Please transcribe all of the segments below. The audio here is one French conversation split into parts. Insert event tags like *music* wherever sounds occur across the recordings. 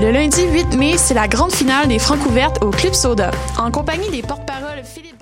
Le lundi 8 mai, c'est la grande finale des Francs ouvertes au Club Soda. En compagnie des porte-paroles Philippe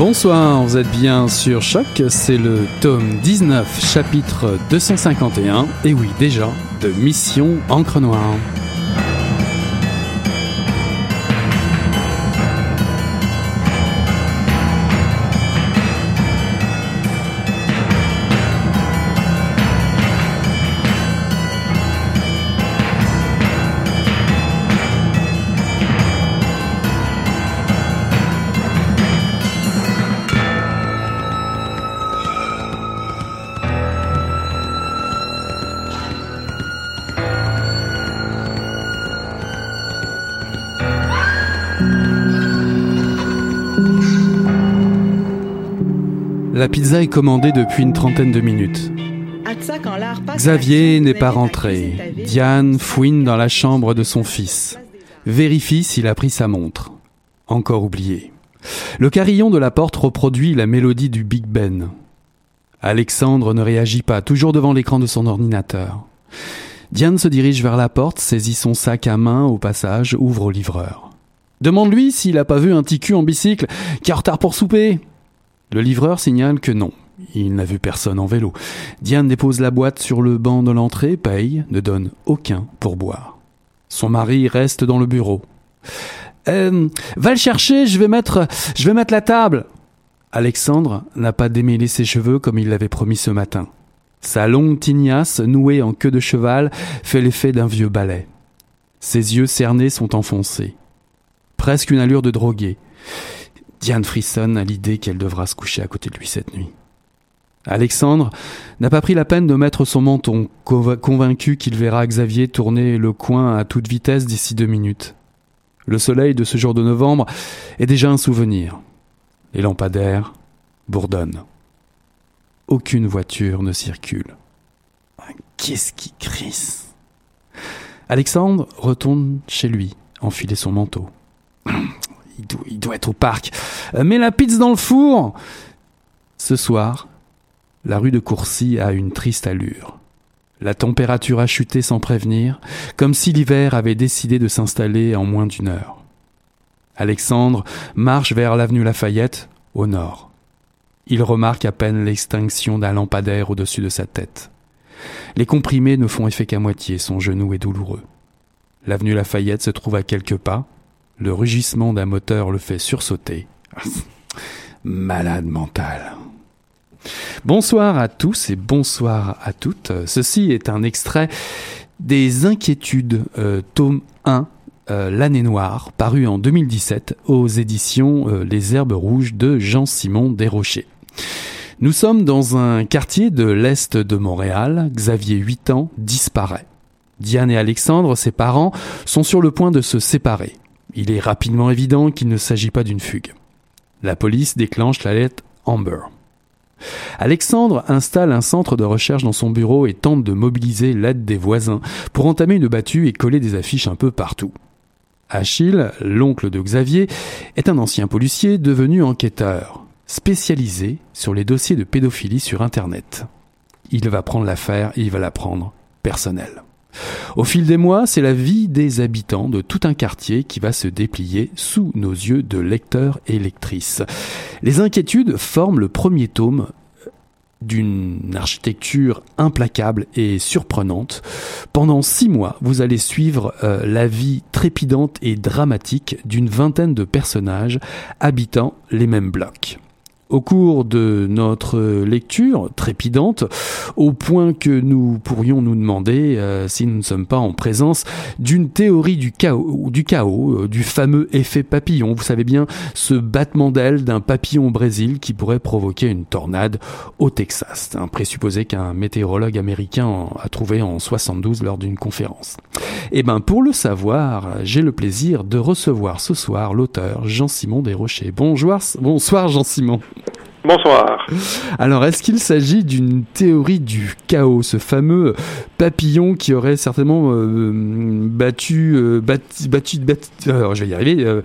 Bonsoir, vous êtes bien sur Choc, c'est le tome 19, chapitre 251, et oui déjà, de Mission Encre Noire. Pizza est commandée depuis une trentaine de minutes. Xavier n'est pas rentré. Diane fouine dans la chambre de son fils. Vérifie s'il a pris sa montre. Encore oublié. Le carillon de la porte reproduit la mélodie du Big Ben. Alexandre ne réagit pas, toujours devant l'écran de son ordinateur. Diane se dirige vers la porte, saisit son sac à main au passage, ouvre au livreur. Demande-lui s'il a pas vu un ticu en bicycle qui a retard pour souper. Le livreur signale que non. Il n'a vu personne en vélo. Diane dépose la boîte sur le banc de l'entrée, paye, ne donne aucun pourboire. Son mari reste dans le bureau. Euh, va le chercher, je vais mettre, je vais mettre la table. Alexandre n'a pas démêlé ses cheveux comme il l'avait promis ce matin. Sa longue tignasse, nouée en queue de cheval, fait l'effet d'un vieux balai. Ses yeux cernés sont enfoncés. Presque une allure de drogué. Diane frissonne à l'idée qu'elle devra se coucher à côté de lui cette nuit. Alexandre n'a pas pris la peine de mettre son menton, convaincu qu'il verra Xavier tourner le coin à toute vitesse d'ici deux minutes. Le soleil de ce jour de novembre est déjà un souvenir. Les lampadaires bourdonnent. Aucune voiture ne circule. Qu'est-ce qui crisse? Alexandre retourne chez lui, enfiler son manteau. Il doit, être au parc. Euh, mais la pizza dans le four Ce soir, la rue de Courcy a une triste allure. La température a chuté sans prévenir, comme si l'hiver avait décidé de s'installer en moins d'une heure. Alexandre marche vers l'avenue Lafayette, au nord. Il remarque à peine l'extinction d'un lampadaire au-dessus de sa tête. Les comprimés ne font effet qu'à moitié, son genou est douloureux. L'avenue Lafayette se trouve à quelques pas, le rugissement d'un moteur le fait sursauter. *laughs* Malade mental. Bonsoir à tous et bonsoir à toutes. Ceci est un extrait des Inquiétudes, euh, tome 1, euh, L'année noire, paru en 2017 aux éditions euh, Les Herbes Rouges de Jean-Simon Desrochers. Nous sommes dans un quartier de l'Est de Montréal. Xavier, 8 ans, disparaît. Diane et Alexandre, ses parents, sont sur le point de se séparer. Il est rapidement évident qu'il ne s'agit pas d'une fugue. La police déclenche la lettre Amber. Alexandre installe un centre de recherche dans son bureau et tente de mobiliser l'aide des voisins pour entamer une battue et coller des affiches un peu partout. Achille, l'oncle de Xavier, est un ancien policier devenu enquêteur, spécialisé sur les dossiers de pédophilie sur Internet. Il va prendre l'affaire et il va la prendre personnelle. Au fil des mois, c'est la vie des habitants de tout un quartier qui va se déplier sous nos yeux de lecteurs et lectrices. Les inquiétudes forment le premier tome d'une architecture implacable et surprenante. Pendant six mois, vous allez suivre euh, la vie trépidante et dramatique d'une vingtaine de personnages habitant les mêmes blocs au cours de notre lecture trépidante, au point que nous pourrions nous demander euh, si nous ne sommes pas en présence d'une théorie du chaos, du chaos, euh, du fameux effet papillon. Vous savez bien, ce battement d'aile d'un papillon au Brésil qui pourrait provoquer une tornade au Texas. C'est un présupposé qu'un météorologue américain a trouvé en 72 lors d'une conférence. Eh ben, pour le savoir, j'ai le plaisir de recevoir ce soir l'auteur Jean-Simon Desrochers. Bonjour, bonsoir Jean-Simon. Bonsoir. Alors, est-ce qu'il s'agit d'une théorie du chaos, ce fameux papillon qui aurait certainement euh, battu, euh, battu, battu, alors je vais y arriver,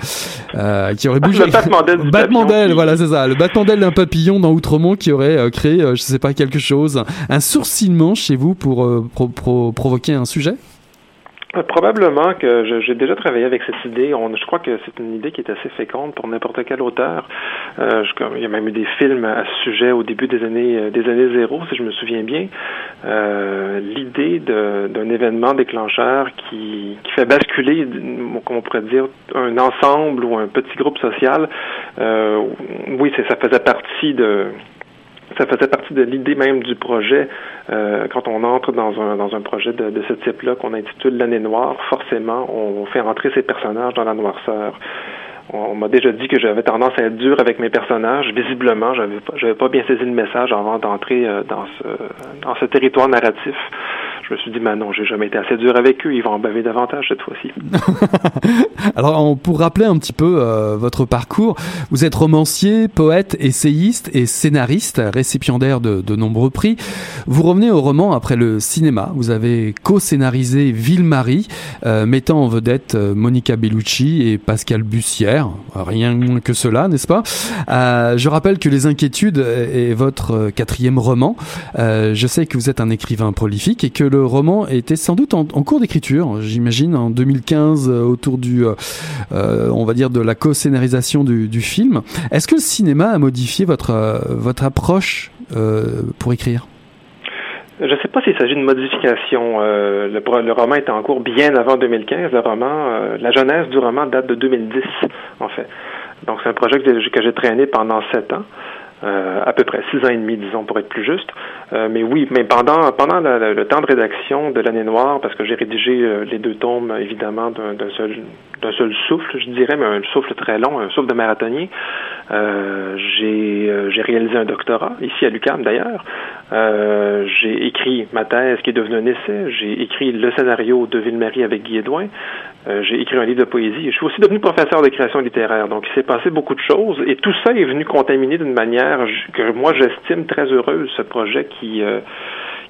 euh, qui aurait bougé. Le battement d'aile. *laughs* Battement d'aile, voilà, c'est ça. Le battement d'aile d'un papillon dans Outremont qui aurait créé, je sais pas, quelque chose, un sourcillement chez vous pour provoquer un sujet? Probablement que j'ai déjà travaillé avec cette idée. Je crois que c'est une idée qui est assez féconde pour n'importe quel auteur. Euh, il y a même eu des films à ce sujet au début des années euh, des années zéro, si je me souviens bien. Euh, L'idée d'un événement déclencheur qui, qui fait basculer, on pourrait dire, un ensemble ou un petit groupe social. Oui, ça faisait partie de ça faisait partie de l'idée même du projet. Euh, quand on entre dans un, dans un projet de, de ce type-là, qu'on intitule l'année noire, forcément, on fait rentrer ces personnages dans la noirceur. On, m'a déjà dit que j'avais tendance à être dur avec mes personnages. Visiblement, j'avais pas, j'avais pas bien saisi le message avant d'entrer euh, dans ce, dans ce territoire narratif je me suis dit, mais non, j'ai jamais été assez dur avec eux, ils vont en baver davantage cette fois-ci. *laughs* Alors, pour rappeler un petit peu euh, votre parcours, vous êtes romancier, poète, essayiste et scénariste, récipiendaire de, de nombreux prix. Vous revenez au roman après le cinéma. Vous avez co-scénarisé Ville-Marie, euh, mettant en vedette euh, Monica Bellucci et Pascal Bussière. Rien que cela, n'est-ce pas? Je rappelle que Les Inquiétudes est votre quatrième roman. je sais que vous êtes un écrivain prolifique et que le roman était sans doute en, cours d'écriture, j'imagine, en 2015, euh, autour du, euh, euh, on va dire, de la co-scénarisation du, film. Est-ce que le cinéma a modifié votre, votre approche pour écrire? Je ne sais pas s'il s'agit d'une modification. le, le, roman était en cours bien avant 2015. Le roman, la jeunesse du roman date de 2010, en fait. Donc c'est un projet que j'ai traîné pendant sept ans. Euh, à peu près six ans et demi, disons, pour être plus juste. Euh, mais oui, mais pendant pendant le temps de rédaction de l'année noire, parce que j'ai rédigé euh, les deux tomes, évidemment, d'un seul d'un seul souffle, je dirais, mais un souffle très long, un souffle de marathonien. j'ai j'ai réalisé un doctorat ici à l'UQAM d'ailleurs. j'ai écrit ma thèse qui est devenue un essai. J'ai écrit le scénario de Ville-Marie avec Guy Edouin. Euh, j'ai écrit un livre de poésie. Je suis aussi devenu professeur de création littéraire. Donc, il s'est passé beaucoup de choses et tout ça est venu contaminer d'une manière que moi j'estime très heureuse ce projet qui euh,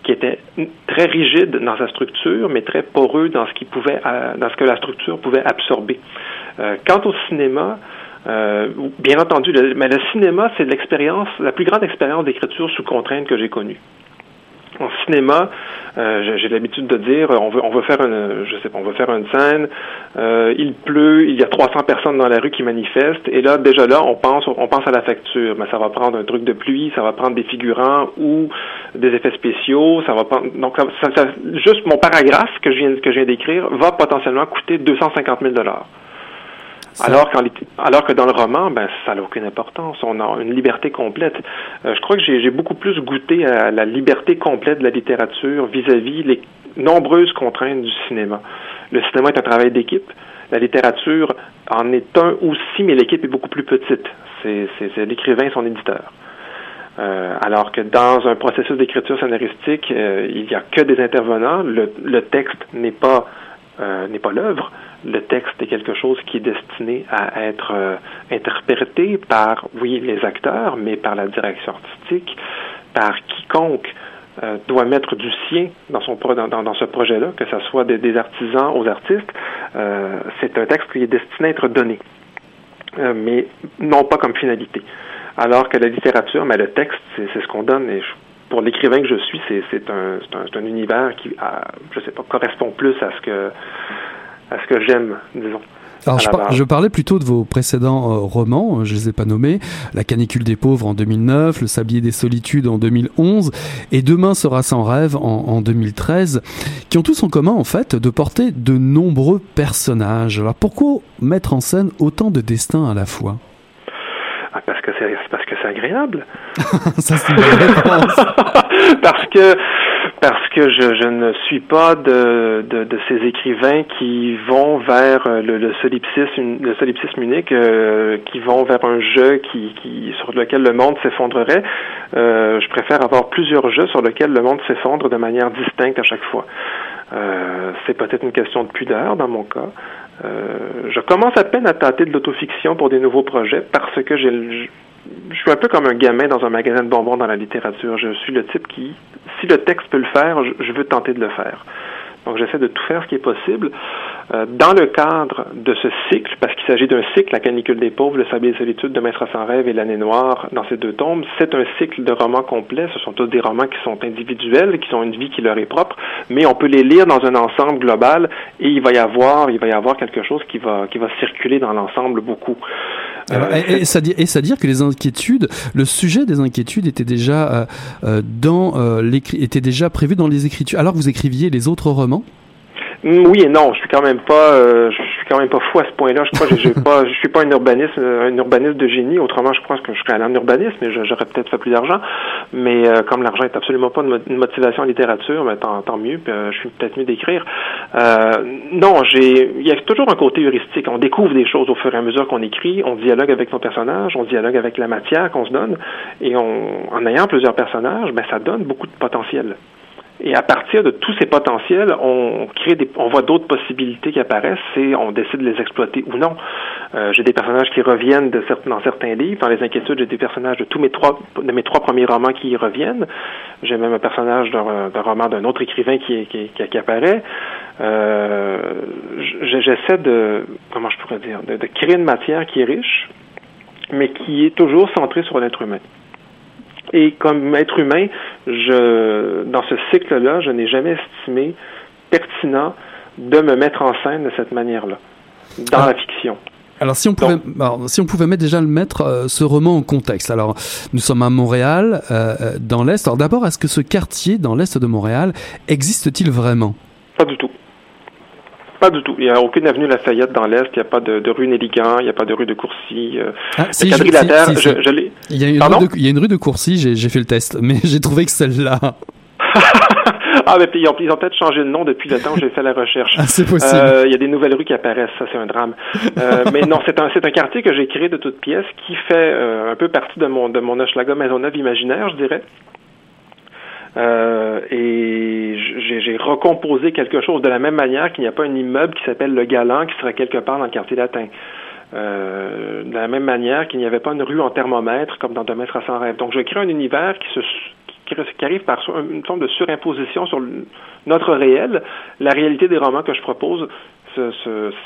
qui était très rigide dans sa structure, mais très poreux dans ce qui pouvait, euh, dans ce que la structure pouvait absorber. quant au cinéma, Euh, bien entendu, mais le cinéma, c'est l'expérience, la plus grande expérience d'écriture sous contrainte que j'ai connue. En cinéma, euh, j'ai l'habitude de dire, on veut, on veut faire une, je sais pas, on veut faire une scène. Euh, il pleut, il y a 300 personnes dans la rue qui manifestent, et là déjà là, on pense, on pense à la facture. Mais ça va prendre un truc de pluie, ça va prendre des figurants ou des effets spéciaux. Ça va prendre, donc ça, ça, juste mon paragraphe que je viens que je viens d'écrire va potentiellement coûter 250 000 dollars. Alors, alors que dans le roman, ben, ça n'a aucune importance. On a une liberté complète. Euh, je crois que j'ai beaucoup plus goûté à la liberté complète de la littérature vis-à-vis les nombreuses contraintes du cinéma. Le cinéma est un travail d'équipe. La littérature en est un aussi, mais l'équipe est beaucoup plus petite. C'est l'écrivain et son éditeur. Euh, alors que dans un processus d'écriture scénaristique, euh, il n'y a que des intervenants. Le, texte n'est pas n'est pas l'œuvre. Le texte est quelque chose qui est destiné à être euh, interprété par, oui, les acteurs, mais par la direction artistique, par quiconque euh, doit mettre du sien dans son dans, dans, ce projet-là, que ce soit des, artisans aux artistes. c'est un texte qui est destiné à être donné, mais non pas comme finalité. Alors que la littérature, mais le texte, c'est ce qu'on donne. Et pour l'écrivain que je suis, c'est un, un, un, univers qui, je sais pas, correspond plus à ce que à ce que j'aime, disons. Alors, je, parlais plutôt de vos précédents euh, romans, je les ai pas nommés, La canicule des pauvres en 2009, Le sablier des solitudes en 2011 et Demain sera sans rêve en, en 2013, qui ont tous en commun en fait de porter de nombreux personnages. Alors pourquoi mettre en scène autant de destins à la fois? Ah, parce que c'est parce que c'est agréable. *laughs* Ça c'est une réponse. *laughs* parce que parce que je, je ne suis pas de, de, ces écrivains qui vont vers le, le solipsisme, le solipsisme unique, euh, qui vont vers un jeu qui, sur lequel le monde s'effondrerait. Euh, je préfère avoir plusieurs jeux sur lesquels le monde s'effondre de manière distincte à chaque fois. Euh, c'est peut-être une question de pudeur dans mon cas. Euh, je commence à peine à tâter de l'autofiction pour des nouveaux projets parce que j'ai je suis un peu comme un gamin dans un magasin de bonbons dans la littérature. Je suis le type qui, si le texte peut le faire, je veux tenter de le faire. Donc j'essaie de tout faire ce qui est possible. Euh, dans le cadre de ce cycle, parce qu'il s'agit d'un cycle, La canicule des pauvres, Le sablier des solitudes de Maître sans rêve et L'année noire dans ces deux tomes, c'est un cycle de romans complets. Ce sont tous des romans qui sont individuels, qui ont une vie qui leur est propre, mais on peut les lire dans un ensemble global et il va y avoir, il va y avoir quelque chose qui va, qui va circuler dans l'ensemble beaucoup. Euh, et, ça, et ça dire que les inquiétudes, le sujet des inquiétudes était déjà euh, était déjà prévu dans les écritures. Alors vous écriviez les autres romans? Mm, oui et non, je suis quand même pas, euh, je suis quand même pas fou à ce point-là. Je crois que *laughs* pas, je suis pas un urbaniste, un urbaniste de génie. Autrement, je pense que je serais allé en urbanisme, mais j'aurais peut-être fait plus d'argent. Mais euh, comme l'argent est absolument pas une motivation en littérature, ben, tant, tant mieux. Puis, euh, je suis peut-être mieux d'écrire. non, j'ai, il y a toujours un côté heuristique. On découvre des choses au fur et à mesure qu'on écrit. On dialogue avec nos personnages, on dialogue avec la matière qu'on se donne, et on, en ayant plusieurs personnages, ben ça donne beaucoup de potentiel. Et à partir de tous ces potentiels, on crée des, on voit d'autres possibilités qui apparaissent et on décide de les exploiter ou non. Euh, j'ai des personnages qui reviennent de certains, dans certains livres. Dans les inquiétudes, j'ai des personnages de tous mes trois, de mes trois premiers romans qui y reviennent. J'ai même un personnage d'un roman d'un autre écrivain qui, qui, qui, apparaît. Euh, J'essaie de, comment je pourrais dire, de créer une matière qui est riche, mais qui est toujours centrée sur l'être humain. Et comme être humain, je, dans ce cycle-là, je n'ai jamais estimé pertinent de me mettre en scène de cette manière-là, dans ah. la fiction. Alors si on pouvait, si on pouvait mettre déjà le mettre euh, ce roman en contexte. Alors nous sommes à Montréal, euh, euh dans l'est. Alors d'abord, est-ce que ce quartier dans l'est de Montréal existe-t-il vraiment? Pas du tout. Pas du tout. Il n'y a aucune avenue Lafayette dans l'Est. Il n'y a pas de, de rue Néligan. Il n'y a pas de rue de Courcy. Euh, ah, si, je, je, l'ai. Il y, a une rue de, il y a une rue de Courcy, j'ai fait le test, mais *laughs* j'ai trouvé que celle-là. *laughs* ah, mais ils ont, ils ont peut-être changé de nom depuis le temps où j'ai fait la recherche. *laughs* Ah, c'est possible. Euh, il y a des nouvelles rues qui apparaissent, ça c'est un drame. Euh, mais non, c'est un, c'est un quartier que j'ai créé de toutes pièces qui fait euh, un peu partie de mon, de mon Hochelaga Maisonneuve imaginaire, je dirais. Euh, et j'ai recomposé quelque chose de la même manière qu'il n'y a pas un immeuble qui s'appelle le Galant qui serait quelque part dans le quartier latin. Euh, de la même manière qu'il n'y avait pas une rue en thermomètre comme dans Demain sera sans rêve. Donc je crée un univers qui se qui arrive par une forme de surimposition sur notre réel. La réalité des romans que je propose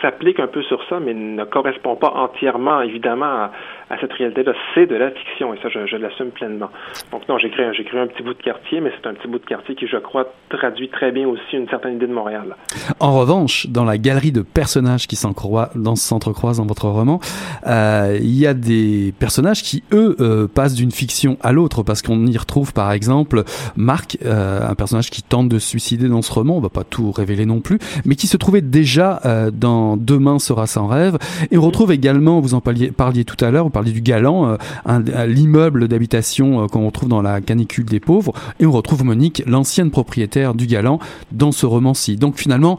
s'applique un peu sur ça, mais ne correspond pas entièrement, évidemment, à, à cette réalité-là. C'est de la fiction, et ça, je, je l'assume pleinement. Donc non, j'ai créé, un petit bout de quartier, mais c'est un petit bout de quartier qui, je crois, traduit très bien aussi une certaine idée de Montréal. En revanche, dans la galerie de personnages qui s'entrecroisent dans votre roman, euh, il y a des personnages qui, eux, euh, passent d'une fiction à l'autre, parce qu'on y retrouve, par exemple, Marc, euh, un personnage qui tente de se suicider dans ce roman, on va pas tout révéler non plus, mais qui se trouvait déjà euh, dans Demain sera sans rêve, et on retrouve également, vous en parliez, parliez tout à l'heure, parler du Galant, euh, l'immeuble d'habitation euh, qu'on retrouve dans la canicule des pauvres, et on retrouve Monique, l'ancienne propriétaire du Galant, dans ce roman-ci. Donc finalement,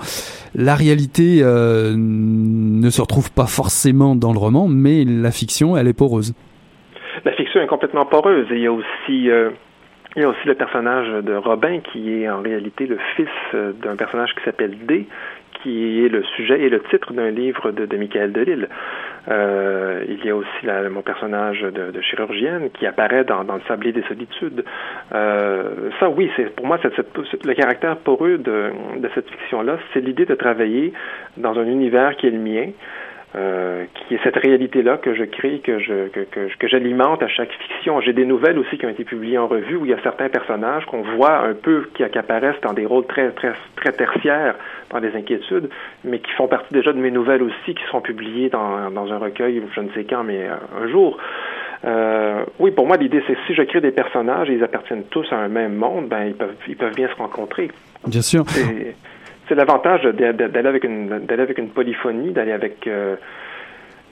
la réalité euh, ne se retrouve pas forcément dans le roman, mais la fiction, elle est poreuse. La fiction est complètement poreuse. Il y a aussi il y a aussi le personnage de Robin qui est en réalité le fils d'un personnage qui s'appelle D, qui est le sujet et le titre d'un livre de, Michael Delille. Euh, il y a aussi la, mon personnage de, chirurgienne qui apparaît dans, Le Sablier des Solitudes. Euh, ça, oui, pour moi, le caractère poreux de cette fiction-là, c'est l'idée de travailler dans un univers qui est le mien, euh, qui est cette réalité-là que je crée, que je que, que, que j'alimente à chaque fiction. J'ai des nouvelles aussi qui ont été publiées en revue où il y a certains personnages qu'on voit un peu qui, qui, apparaissent dans des rôles très très très tertiaires dans des inquiétudes, mais qui font partie déjà de mes nouvelles aussi, qui seront publiées dans, dans un recueil, je ne sais quand, mais euh, un jour. Euh, oui, pour moi, l'idée, c'est si je crée des personnages et ils appartiennent tous à un même monde, ben ils peuvent ils peuvent bien se rencontrer. Bien sûr. C'est l'avantage d'aller avec une polyphonie, d'aller avec euh,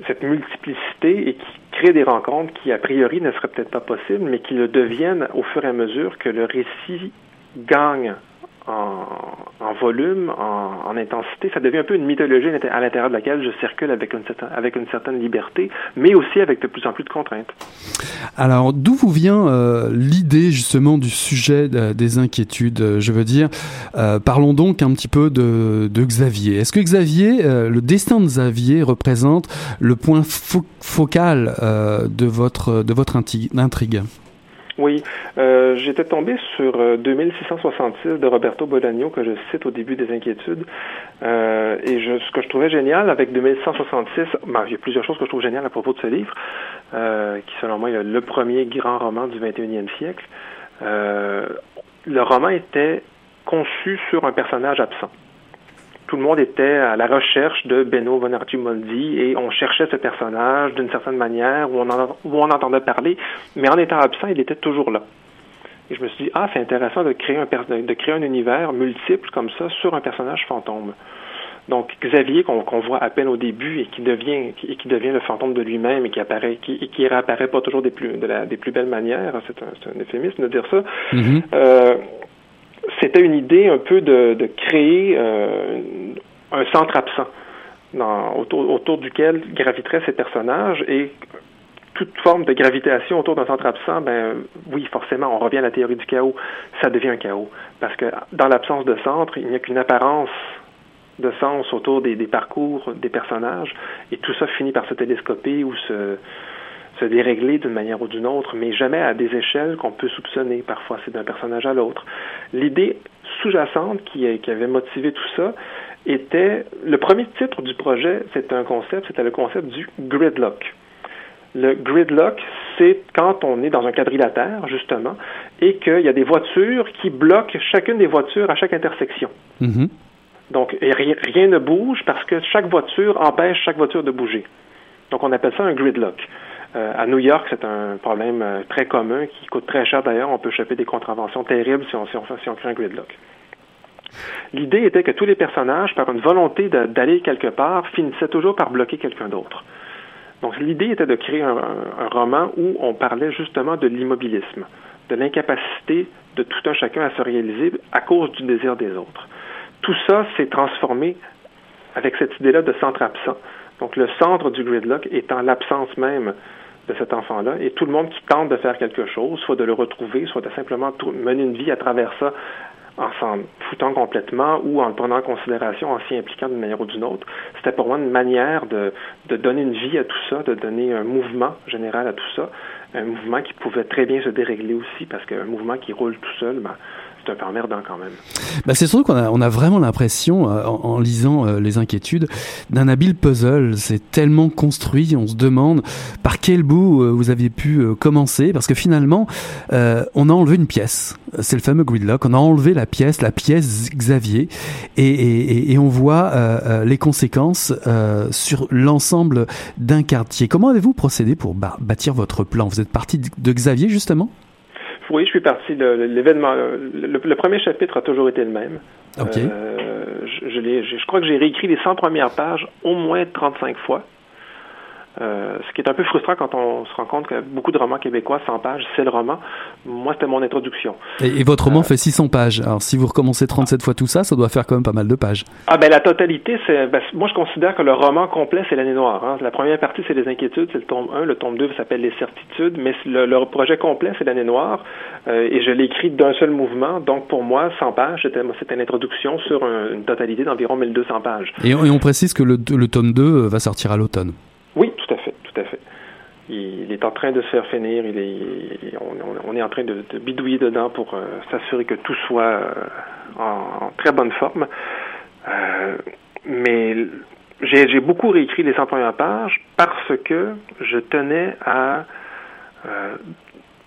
cette multiplicité et qui crée des rencontres qui a priori ne seraient peut-être pas possibles, mais qui le deviennent au fur et à mesure que le récit gagne en, volume, en, en, intensité. Ça devient un peu une mythologie à l'intérieur de laquelle je circule avec une, certaine, liberté, mais aussi avec de plus en plus de contraintes. Alors, d'où vous vient euh, l'idée justement du sujet de, des inquiétudes? Je veux dire, euh, parlons donc un petit peu de, Xavier. Est-ce que Xavier, euh, le destin de Xavier représente le point fo focal euh, de votre intrigue? Oui, euh, j'étais tombé sur euh, 2666 de Roberto Bolaño que je cite au début des inquiétudes. Euh, et je, ce que je trouvais génial avec 2166, ben, il y a plusieurs choses que je trouve géniales à propos de ce livre, euh, qui selon moi est le premier grand roman du 21e siècle. Euh, le roman était conçu sur un personnage absent tout le monde était à la recherche de Benno Bonardi Moldi et on cherchait ce personnage d'une certaine manière où on, en, où on entendait parler, mais en étant absent, il était toujours là. Et je me suis dit, ah, c'est intéressant de créer, un, de créer un univers multiple comme ça sur un personnage fantôme. Donc Xavier qu'on qu voit à peine au début et qui devient et qui devient le fantôme de lui-même et qui apparaît qui, et qui réapparaît pas toujours des plus de la, des plus belles manières, c'est un, un, euphémisme de dire ça. Mm-hmm. Euh, c'était une idée un peu de, de créer euh, un centre absent dans, autour, autour duquel graviteraient ces personnages et toute forme de gravitation autour d'un centre absent, ben oui, forcément, on revient à la théorie du chaos, ça devient un chaos. Parce que dans l'absence de centre, il n'y a qu'une apparence de sens autour des, des, parcours des personnages, et tout ça finit par se télescoper ou se, se dérégler d'une manière ou d'une autre, mais jamais à des échelles qu'on peut soupçonner. Parfois, c'est d'un personnage à l'autre. L'idée sous-jacente qui, qui, avait motivé tout ça était le premier titre du projet, c'était un concept, c'était le concept du gridlock. Le gridlock, c'est quand on est dans un quadrilatère, justement, et qu'il y a des voitures qui bloquent chacune des voitures à chaque intersection. Mm -hmm. Donc, rien, rien ne bouge parce que chaque voiture empêche chaque voiture de bouger. Donc, on appelle ça un gridlock. Euh, à New York, c'est un problème euh, très commun qui coûte très cher d'ailleurs. On peut choper des contraventions terribles si on, si on, crée un gridlock. L'idée était que tous les personnages, par une volonté d'aller quelque part, finissaient toujours par bloquer quelqu'un d'autre. Donc l'idée était de créer un, roman où on parlait justement de l'immobilisme, de l'incapacité de tout un chacun à se réaliser à cause du désir des autres. Tout ça s'est transformé avec cette idée-là de centre absent. Donc le centre du gridlock étant l'absence même de cet enfant-là, et tout le monde qui tente de faire quelque chose, soit de le retrouver, soit de simplement mener une vie à travers ça en s'en foutant complètement ou en le prenant en considération, en s'y impliquant d'une manière ou d'une autre. C'était pour moi une manière de, donner une vie à tout ça, de donner un mouvement général à tout ça, un mouvement qui pouvait très bien se dérégler aussi, parce qu'un mouvement qui roule tout seul, ben, c'est un peu emmerdant quand même. Bah, c'est surtout qu'on a, vraiment l'impression, euh, en, lisant euh, les inquiétudes, d'un habile puzzle. C'est tellement construit, on se demande par quel bout euh, vous aviez pu commencer, parce que finalement, on a enlevé une pièce. C'est le fameux gridlock. On a enlevé la pièce, la pièce Xavier, et, on voit les conséquences sur l'ensemble d'un quartier. Comment avez-vous procédé pour bâtir votre plan? Vous êtes parti de Xavier justement? Oui, je suis parti. L'événement, le, premier chapitre a toujours été le même. Ok. Euh, je, je, je, crois que j'ai réécrit les 100 premières pages au moins 35 fois. Euh, ce qui est un peu frustrant quand on se rend compte que beaucoup de romans québécois, 100 pages, c'est le roman. Moi, c'était mon introduction. Et, votre roman euh, fait 600 pages. Alors, si vous recommencez 37 fois tout ça, ça doit faire quand même pas mal de pages. Ah ben la totalité, c'est ben, moi je considère que le roman complet, c'est l'année noire. Hein. La première partie, c'est les inquiétudes, c'est le tome 1. Le tome 2 s'appelle les certitudes, mais le, projet complet, c'est l'année noire. Euh, et je l'ai écrit d'un seul mouvement. Donc, pour moi, 100 pages, c'était une introduction sur une totalité d'environ 1200 pages. Et on, et on précise que le, le tome 2 va sortir à l'automne. Tout à fait. Il, est en train de se faire finir, il est, on, est en train de, bidouiller dedans pour euh, s'assurer que tout soit euh, en, très bonne forme. Euh, mais j'ai beaucoup réécrit les 100 premières pages parce que je tenais à,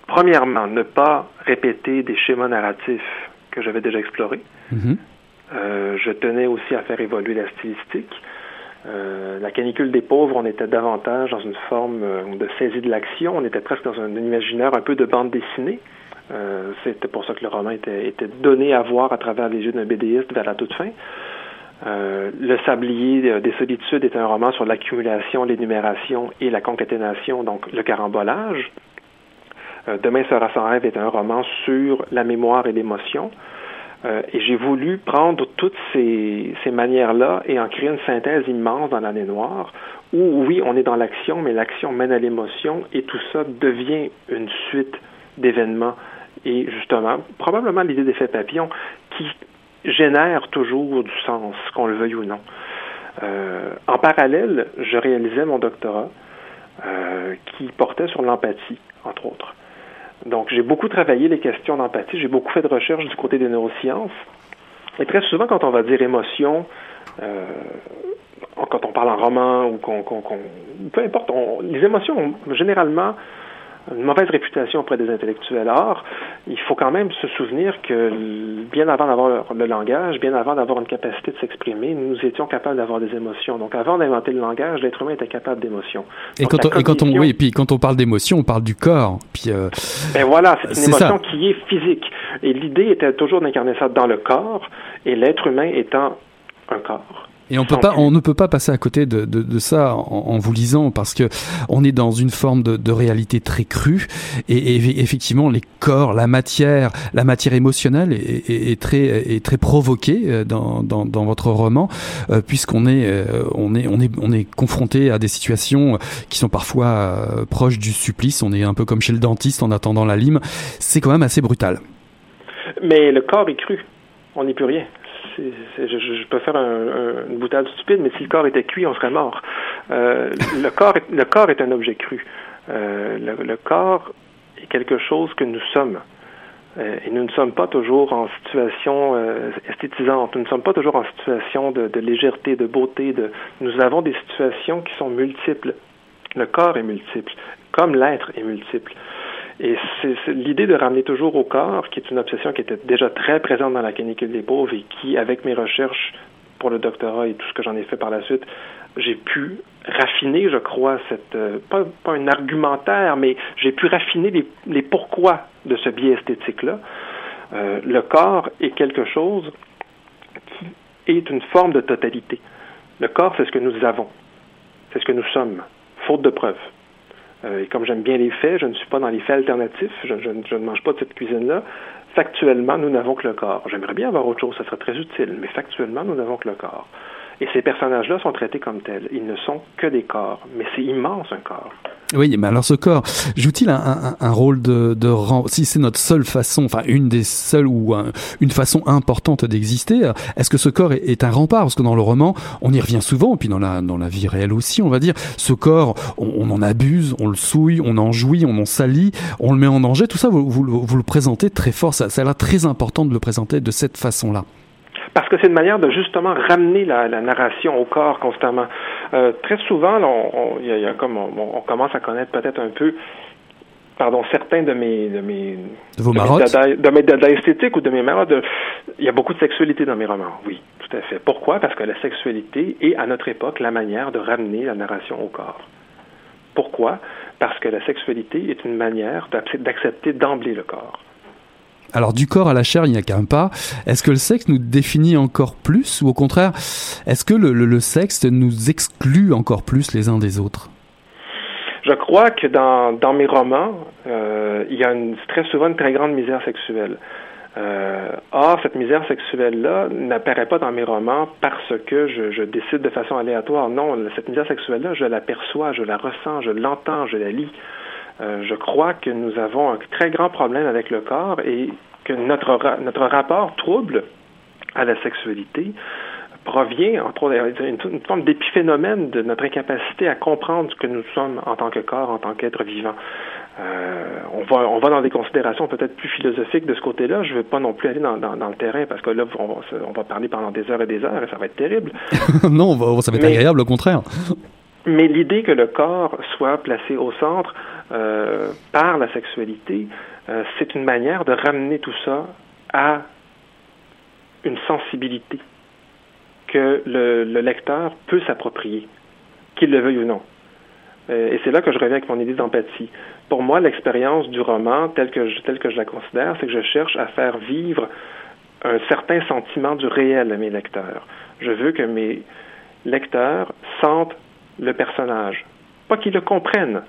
premièrement, ne pas répéter des schémas narratifs que j'avais déjà explorés. Mm-hmm. je tenais aussi à faire évoluer la stylistique. Euh, la canicule des pauvres, on était davantage dans une forme euh, de saisie de l'action, on était presque dans un, imaginaire un peu de bande dessinée. Euh, C'était pour ça que le roman était, donné à voir à travers les yeux d'un BDiste vers la toute fin. Le Sablier des Solitudes est un roman sur l'accumulation, l'énumération et la concaténation, donc le carambolage. Demain sera sans rêve est un roman sur la mémoire et l'émotion. Euh, et j'ai voulu prendre toutes ces, ces manières-là et en créer une synthèse immense dans l'année noire, où oui, on est dans l'action, mais l'action mène à l'émotion et tout ça devient une suite d'événements. Et justement, probablement l'idée d'effet papillon qui génère toujours du sens, qu'on le veuille ou non. Euh, en parallèle, je réalisais mon doctorat euh, qui portait sur l'empathie, entre autres. Donc, j'ai beaucoup travaillé les questions d'empathie, j'ai beaucoup fait de recherche du côté des neurosciences. Et très souvent, quand on va dire émotion, euh, quand on parle en roman ou qu'on, peu importe, les émotions, généralement, une mauvaise réputation auprès des intellectuels. Or, il faut quand même se souvenir que bien avant d'avoir le, langage, bien avant d'avoir une capacité de s'exprimer, nous étions capables d'avoir des émotions. Donc, avant d'inventer le langage, l'être humain était capable d'émotions. Et, quand on, et quand on, oui, puis quand on parle d'émotion, on parle du corps. Puis, euh, ben voilà, c'est une émotion qui est physique. Et l'idée était toujours d'incarner ça dans le corps, et l'être humain étant un corps. Et on peut pas, on ne peut pas passer à côté de, de, de ça en, en, vous lisant parce que on est dans une forme de, de réalité très crue et, effectivement les corps, la matière, la matière émotionnelle est, est, est très est très provoquée euh, dans, dans, dans votre roman euh, puisqu'on est euh, on est on est on est confronté à des situations qui sont parfois proches du supplice. On est un peu comme chez le dentiste en attendant la lime. C'est quand même assez brutal. Mais le corps est cru. On n'est plus rien je, peux faire une boutade stupide, mais si le corps était cuit, on serait mort. Euh, le, corps est, le corps est un objet cru. Euh, le, corps est quelque chose que nous sommes. Euh, et nous ne sommes pas toujours en situation esthétisante, nous ne sommes pas toujours en situation de, légèreté, de beauté. Nous avons des situations qui sont multiples. Le corps est multiple, comme l'être est multiple. Et c'est l'idée de ramener toujours au corps, qui est une obsession qui était déjà très présente dans la canicule des pauvres et qui, avec mes recherches pour le doctorat et tout ce que j'en ai fait par la suite, j'ai pu raffiner, je crois, cette euh, pas, un argumentaire, mais j'ai pu raffiner les, les, pourquoi de ce biais esthétique-là. Euh, le corps est quelque chose qui est une forme de totalité. Le corps, c'est ce que nous avons, c'est ce que nous sommes, faute de preuves. Euh, et comme j'aime bien les faits, je ne suis pas dans les faits alternatifs, je, ne mange pas de cette cuisine-là. Factuellement, nous n'avons que le corps. J'aimerais bien avoir autre chose, ça serait très utile, mais factuellement, nous n'avons que le corps. Et ces personnages-là sont traités comme tels. Ils ne sont que des corps, mais c'est immense un corps. Oui, mais alors ce corps joue-t-il un, rôle de, de si c'est notre seule façon, enfin une des seules ou une façon importante d'exister, est-ce que ce corps est, un rempart? Parce que dans le roman, on y revient souvent, puis dans la dans la vie réelle aussi, on va dire, ce corps, on, en abuse, on le souille, on en jouit, on en salit, on le met en danger. Tout ça, vous, vous, vous le présentez très fort. Ça, ça très important de le présenter de cette façon-là parce que c'est une manière de justement ramener la, la narration au corps constamment. Euh, très souvent, on, y, y, a comme on, on, commence à connaître peut-être un peu pardon, certains de mes de mes de, vos de, de mes dada esthétiques ou de mes marottes, il y a beaucoup de sexualité dans mes romans, oui, tout à fait. Pourquoi? Parce que la sexualité est à notre époque la manière de ramener la narration au corps. Pourquoi? Parce que la sexualité est une manière d'accepter d'emblée le corps. Alors du corps à la chair, il n'y a qu'un pas. Est-ce que le sexe nous définit encore plus ou au contraire, est-ce que le, sexe nous exclut encore plus les uns des autres? Je crois que dans, mes romans, euh, il y a très souvent une très grande misère sexuelle. Euh, or, cette misère sexuelle-là n'apparaît pas dans mes romans parce que je, je, décide de façon aléatoire. Non, cette misère sexuelle-là, je la perçois, je la ressens, je l'entends, je la lis. Euh, je crois que nous avons un très grand problème avec le corps et que notre, notre rapport trouble à la sexualité provient, entre autres, d'une une forme d'épiphénomène de notre incapacité à comprendre ce que nous sommes en tant que corps, en tant qu'être vivant. Euh, on, va, on va dans des considérations peut-être plus philosophiques de ce côté-là. Je ne veux pas non plus aller dans, dans, dans, le terrain parce que là, on va, on va parler pendant des heures et des heures et ça va être terrible. *laughs* non, ça va être Mais, agréable, au contraire. Mais l'idée que le corps soit placé au centre euh, par la sexualité, euh, c'est une manière de ramener tout ça à une sensibilité que le, le lecteur peut s'approprier, qu'il le veuille ou non. Euh, et c'est là que je reviens avec mon idée d'empathie. Pour moi, l'expérience du roman, telle que, telle que je la considère, c'est que je cherche à faire vivre un certain sentiment du réel à mes lecteurs. Je veux que mes lecteurs sentent le personnage. Pas qu'ils le comprennent,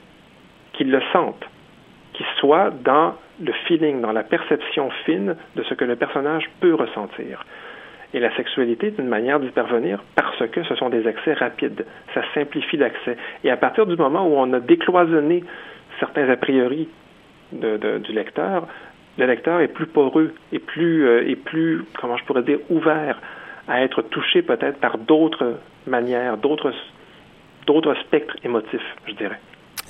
qu'ils le sentent, qu'ils soient dans le feeling, dans la perception fine de ce que le personnage peut ressentir. Et la sexualité est une manière d'y parvenir parce que ce sont des accès rapides. Ça simplifie l'accès. Et à partir du moment où on a décloisonné certains a priori du lecteur, le lecteur est plus poreux et plus, euh, plus, comment je pourrais dire, ouvert à être touché peut-être par d'autres manières, d'autres d'autres spectres émotifs, je dirais.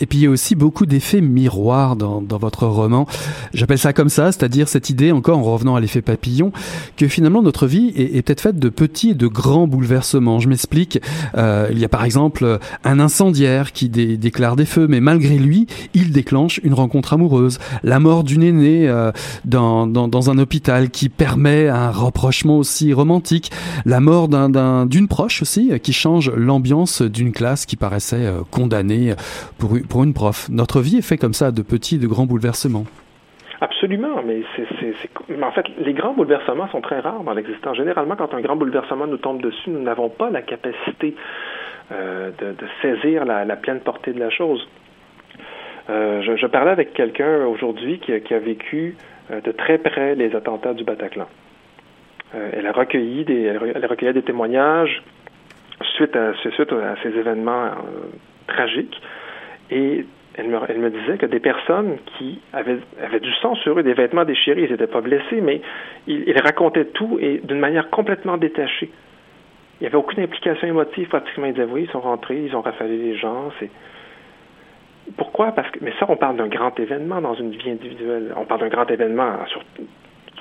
Et puis il y a aussi beaucoup d'effets miroirs dans, dans votre roman. J'appelle ça comme ça, c'est-à-dire cette idée, encore en revenant à l'effet papillon, que finalement notre vie est, est peut-être faite de petits et de grands bouleversements. Je m'explique. Euh, il y a par exemple un incendiaire qui dé déclare des feux, mais malgré lui, il déclenche une rencontre amoureuse. La mort d'une aînée euh, dans, dans, dans, un hôpital qui permet un rapprochement aussi romantique. La mort d'une un, proche aussi qui change l'ambiance d'une classe qui paraissait euh, condamnée pour pour une prof. Notre vie est faite comme ça, de petits et de grands bouleversements. Absolument, mais en fait, les grands bouleversements sont très rares dans l'existence. Généralement, quand un grand bouleversement nous tombe dessus, nous n'avons pas la capacité euh, de, saisir la, pleine portée de la chose. Euh, je, parlais avec quelqu'un aujourd'hui qui, a vécu euh, de très près les attentats du Bataclan. Elle a recueilli des, elle a recueilli des témoignages suite à, ces événements tragiques. Et elle me, disait que des personnes qui avaient, du sang sur eux, des vêtements déchirés, ils n'étaient pas blessés, mais ils, ils racontaient tout et d'une manière complètement détachée. Il n'y avait aucune implication émotive, pratiquement. Ils disaient, oui, ils sont rentrés, ils ont rafalé les gens. C'est... Pourquoi? Parce que, mais ça, on parle d'un grand événement dans une vie individuelle. On parle d'un grand événement sur,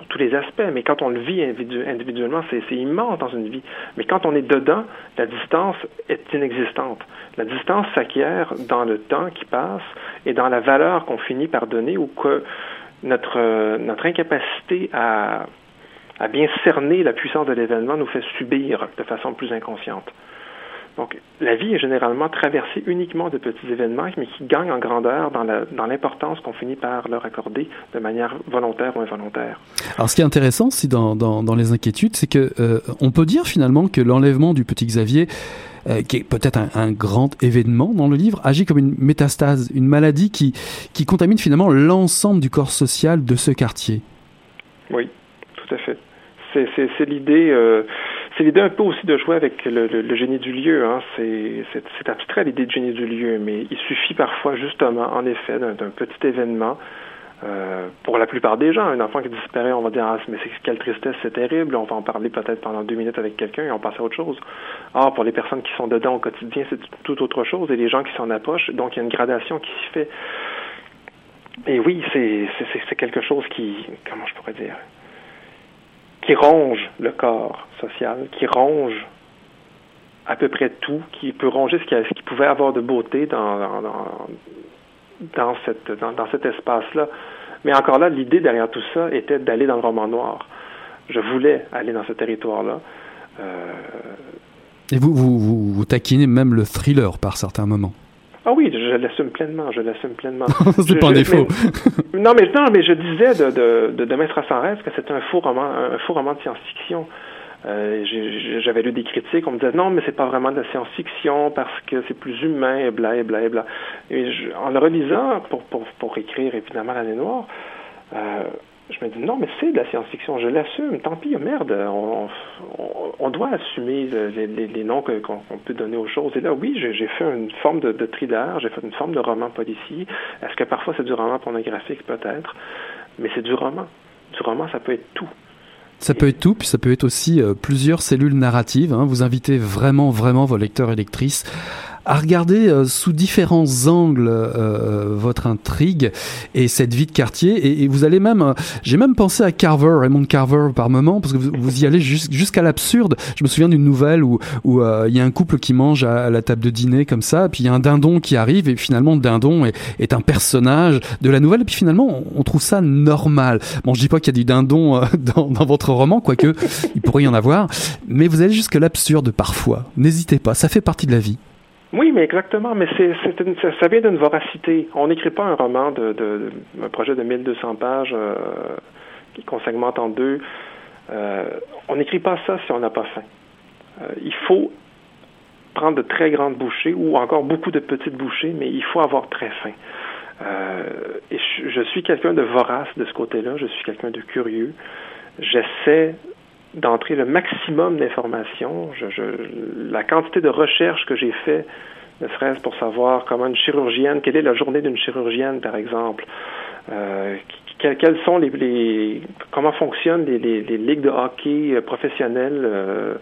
tous les aspects, mais quand on le vit individuellement, c'est, immense dans une vie. Mais quand on est dedans, la distance est inexistante. La distance s'acquiert dans le temps qui passe et dans la valeur qu'on finit par donner ou que notre, incapacité à bien cerner la puissance de l'événement nous fait subir de façon plus inconsciente. Donc, la vie est généralement traversée uniquement de petits événements, mais qui gagnent en grandeur dans l'importance qu'on finit par leur accorder de manière volontaire ou involontaire. Alors, ce qui est intéressant aussi dans, dans, dans les inquiétudes, c'est que euh, on peut dire finalement que l'enlèvement du petit Xavier euh, qui est peut-être un, un, grand événement dans le livre, agit comme une métastase, une maladie qui, qui contamine finalement l'ensemble du corps social de ce quartier. Oui, tout à fait. C'est l'idée. Euh, c'est l'idée un peu aussi de jouer avec le, le, génie du lieu. Hein. C'est, abstrait l'idée de génie du lieu, mais il suffit parfois justement, en effet, d'un, petit événement. Euh, pour la plupart des gens, un enfant qui disparaît, on va dire ah, mais c'est quelle tristesse, c'est terrible. On va en parler peut-être pendant deux minutes avec quelqu'un et on passe à autre chose. Or, pour les personnes qui sont dedans au quotidien, c'est tout autre chose. Et les gens qui s'en approchent, donc il y a une gradation qui s'y fait. Et oui, c'est quelque chose qui, comment je pourrais dire, qui ronge le corps social, qui ronge à peu près tout, qui peut ronger ce qui, ce pouvait avoir de beauté dans, dans, dans, cette, dans, cet espace-là. Mais encore là, l'idée derrière tout ça était d'aller dans le roman noir. Je voulais aller dans ce territoire-là. Euh... Et vous, vous, vous, vous taquinez même le thriller par certains moments. Ah oui, je l'assume pleinement, je l'assume pleinement. *laughs* c'est pas un défaut. *laughs* non, mais non, mais je disais de, de, de Demain sera sans rêve que c'était un faux roman, un faux roman de science-fiction. Euh, J'avais lu des critiques, on me disait non, mais c'est pas vraiment de la science-fiction parce que c'est plus humain et bla et bla et bla. Et je, en le relisant pour, pour, pour écrire évidemment l'année noire, euh, je me dis non, mais c'est de la science-fiction, je l'assume. Tant pis, merde, on, doit assumer les noms qu'on peut donner aux choses. Et là, oui, j'ai fait une forme de, de thriller, j'ai fait une forme de roman policier. Est-ce que parfois c'est du roman pornographique? Peut-être, mais c'est du roman. Du roman, ça peut être tout. Ça peut être tout, puis ça peut être aussi euh, plusieurs cellules narratives. Hein. Vous invitez vraiment, vraiment vos lecteurs et lectrices à regarder euh, sous différents angles euh, euh, votre intrigue et cette vie de quartier. Et, vous allez même, j'ai même pensé à Carver, Raymond Carver par moment, parce que vous, y allez jusqu'à l'absurde. Je me souviens d'une nouvelle où il y a un couple qui mange à, la table de dîner comme ça, puis il y a un dindon qui arrive et finalement le dindon est, est un personnage de la nouvelle. Et puis finalement, on, trouve ça normal. Bon, je dis pas qu'il y a du dindon *laughs* dans, dans votre roman, quoique il pourrait y en avoir, mais vous allez jusqu'à l'absurde parfois. N'hésitez pas, ça fait partie de la vie. Oui, mais exactement. Mais c'est, ça vient d'une voracité. On n'écrit pas un roman de, de, un projet de 1200 pages euh, qu'on en deux. Euh, on n'écrit pas ça si on n'a pas faim. Euh, il faut prendre de très grandes bouchées ou encore beaucoup de petites bouchées, mais il faut avoir très faim. Euh, je suis quelqu'un de vorace de ce côté-là. Je suis quelqu'un de curieux. J'essaie d'entrer le maximum d'informations. Je, je, la quantité de recherches que j'ai fait, ne serait-ce pour savoir comment une chirurgienne, quelle est la journée d'une chirurgienne, par exemple, euh, quelles sont les, les, comment fonctionnent les, les, les, ligues de hockey euh, professionnelles euh,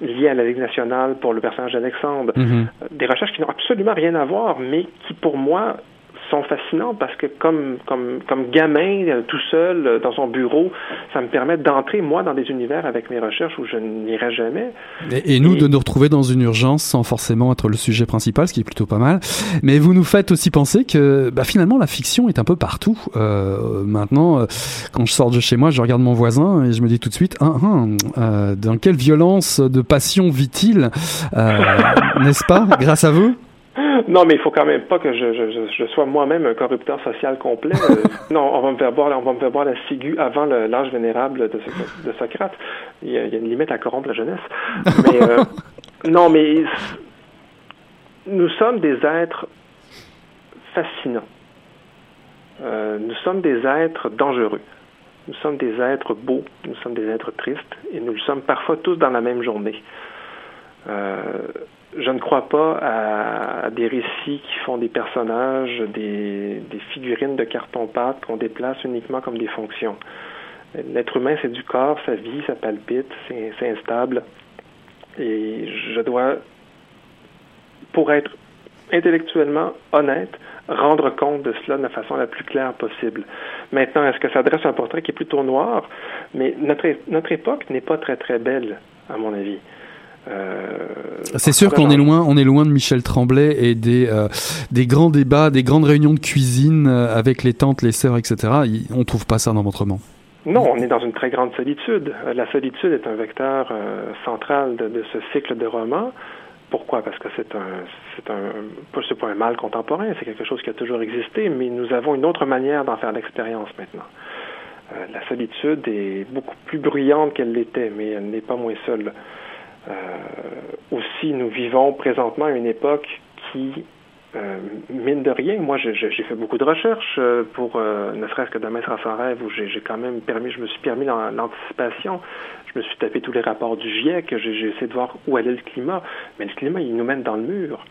liées à la Ligue nationale pour le personnage d'Alexandre. Mm-hmm. Des recherches qui n'ont absolument rien à voir, mais qui pour moi sont fascinantes parce que comme, comme, comme gamin, euh, tout seul, euh, dans son bureau, ça me permet d'entrer, moi, dans des univers avec mes recherches où je n'irai jamais. Et, nous, de nous retrouver dans une urgence sans forcément être le sujet principal, ce qui est plutôt pas mal. Mais vous nous faites aussi penser que bah, finalement, la fiction est un peu partout. Euh, maintenant, quand je sors de chez moi, je regarde mon voisin et je me dis tout de suite, hein, hein, euh, dans quelle violence de passion vit-il *laughs* N'est-ce pas Grâce à vous? Non, mais il faut quand même pas que je, je, je sois moi-même un corrupteur social complet. *laughs* non, on va me faire boire, on va me faire boire la ciguë avant l'âge vénérable de, de, Socrate. Il y, a, il y, a, une limite à corrompre la jeunesse. *laughs* Mais euh, non, mais nous sommes des êtres fascinants. Euh, nous sommes des êtres dangereux. Nous sommes des êtres beaux, nous sommes des êtres tristes, et nous le sommes parfois tous dans la même journée. Euh, je ne crois pas à, des récits qui font des personnages, des, figurines de carton-pâte qu'on déplace uniquement comme des fonctions. L'être humain, c'est du corps, sa vie, ça palpite, c'est instable. Et je dois, pour être intellectuellement honnête, rendre compte de cela de la façon la plus claire possible. Maintenant, est-ce que ça dresse un portrait qui est plutôt noir? Mais notre, notre époque n'est pas très très belle, à mon avis. Euh, c'est sûr qu'on est loin, on est loin de Michel Tremblay et des euh, des grands débats, des grandes réunions de cuisine euh, avec les tantes, les sœurs, etc. On trouve pas ça dans votre roman. Non, on est dans une très grande solitude. La solitude est un vecteur central de, ce cycle de romans. Pourquoi? Parce que c'est un, c'est un, pas un mal contemporain, c'est quelque chose qui a toujours existé, mais nous avons une autre manière d'en faire l'expérience maintenant. la solitude est beaucoup plus bruyante qu'elle l'était, mais elle n'est pas moins seule. Euh, aussi, nous vivons présentement une époque qui euh, mine de rien, moi, j'ai fait beaucoup de recherches euh, pour, ne serait-ce que Demain sera sans rêve, où j'ai quand même permis, je me suis permis l'anticipation. Je me suis tapé tous les rapports du GIEC, j'ai essayé de voir où allait le climat. Mais le climat, il nous mène dans le mur.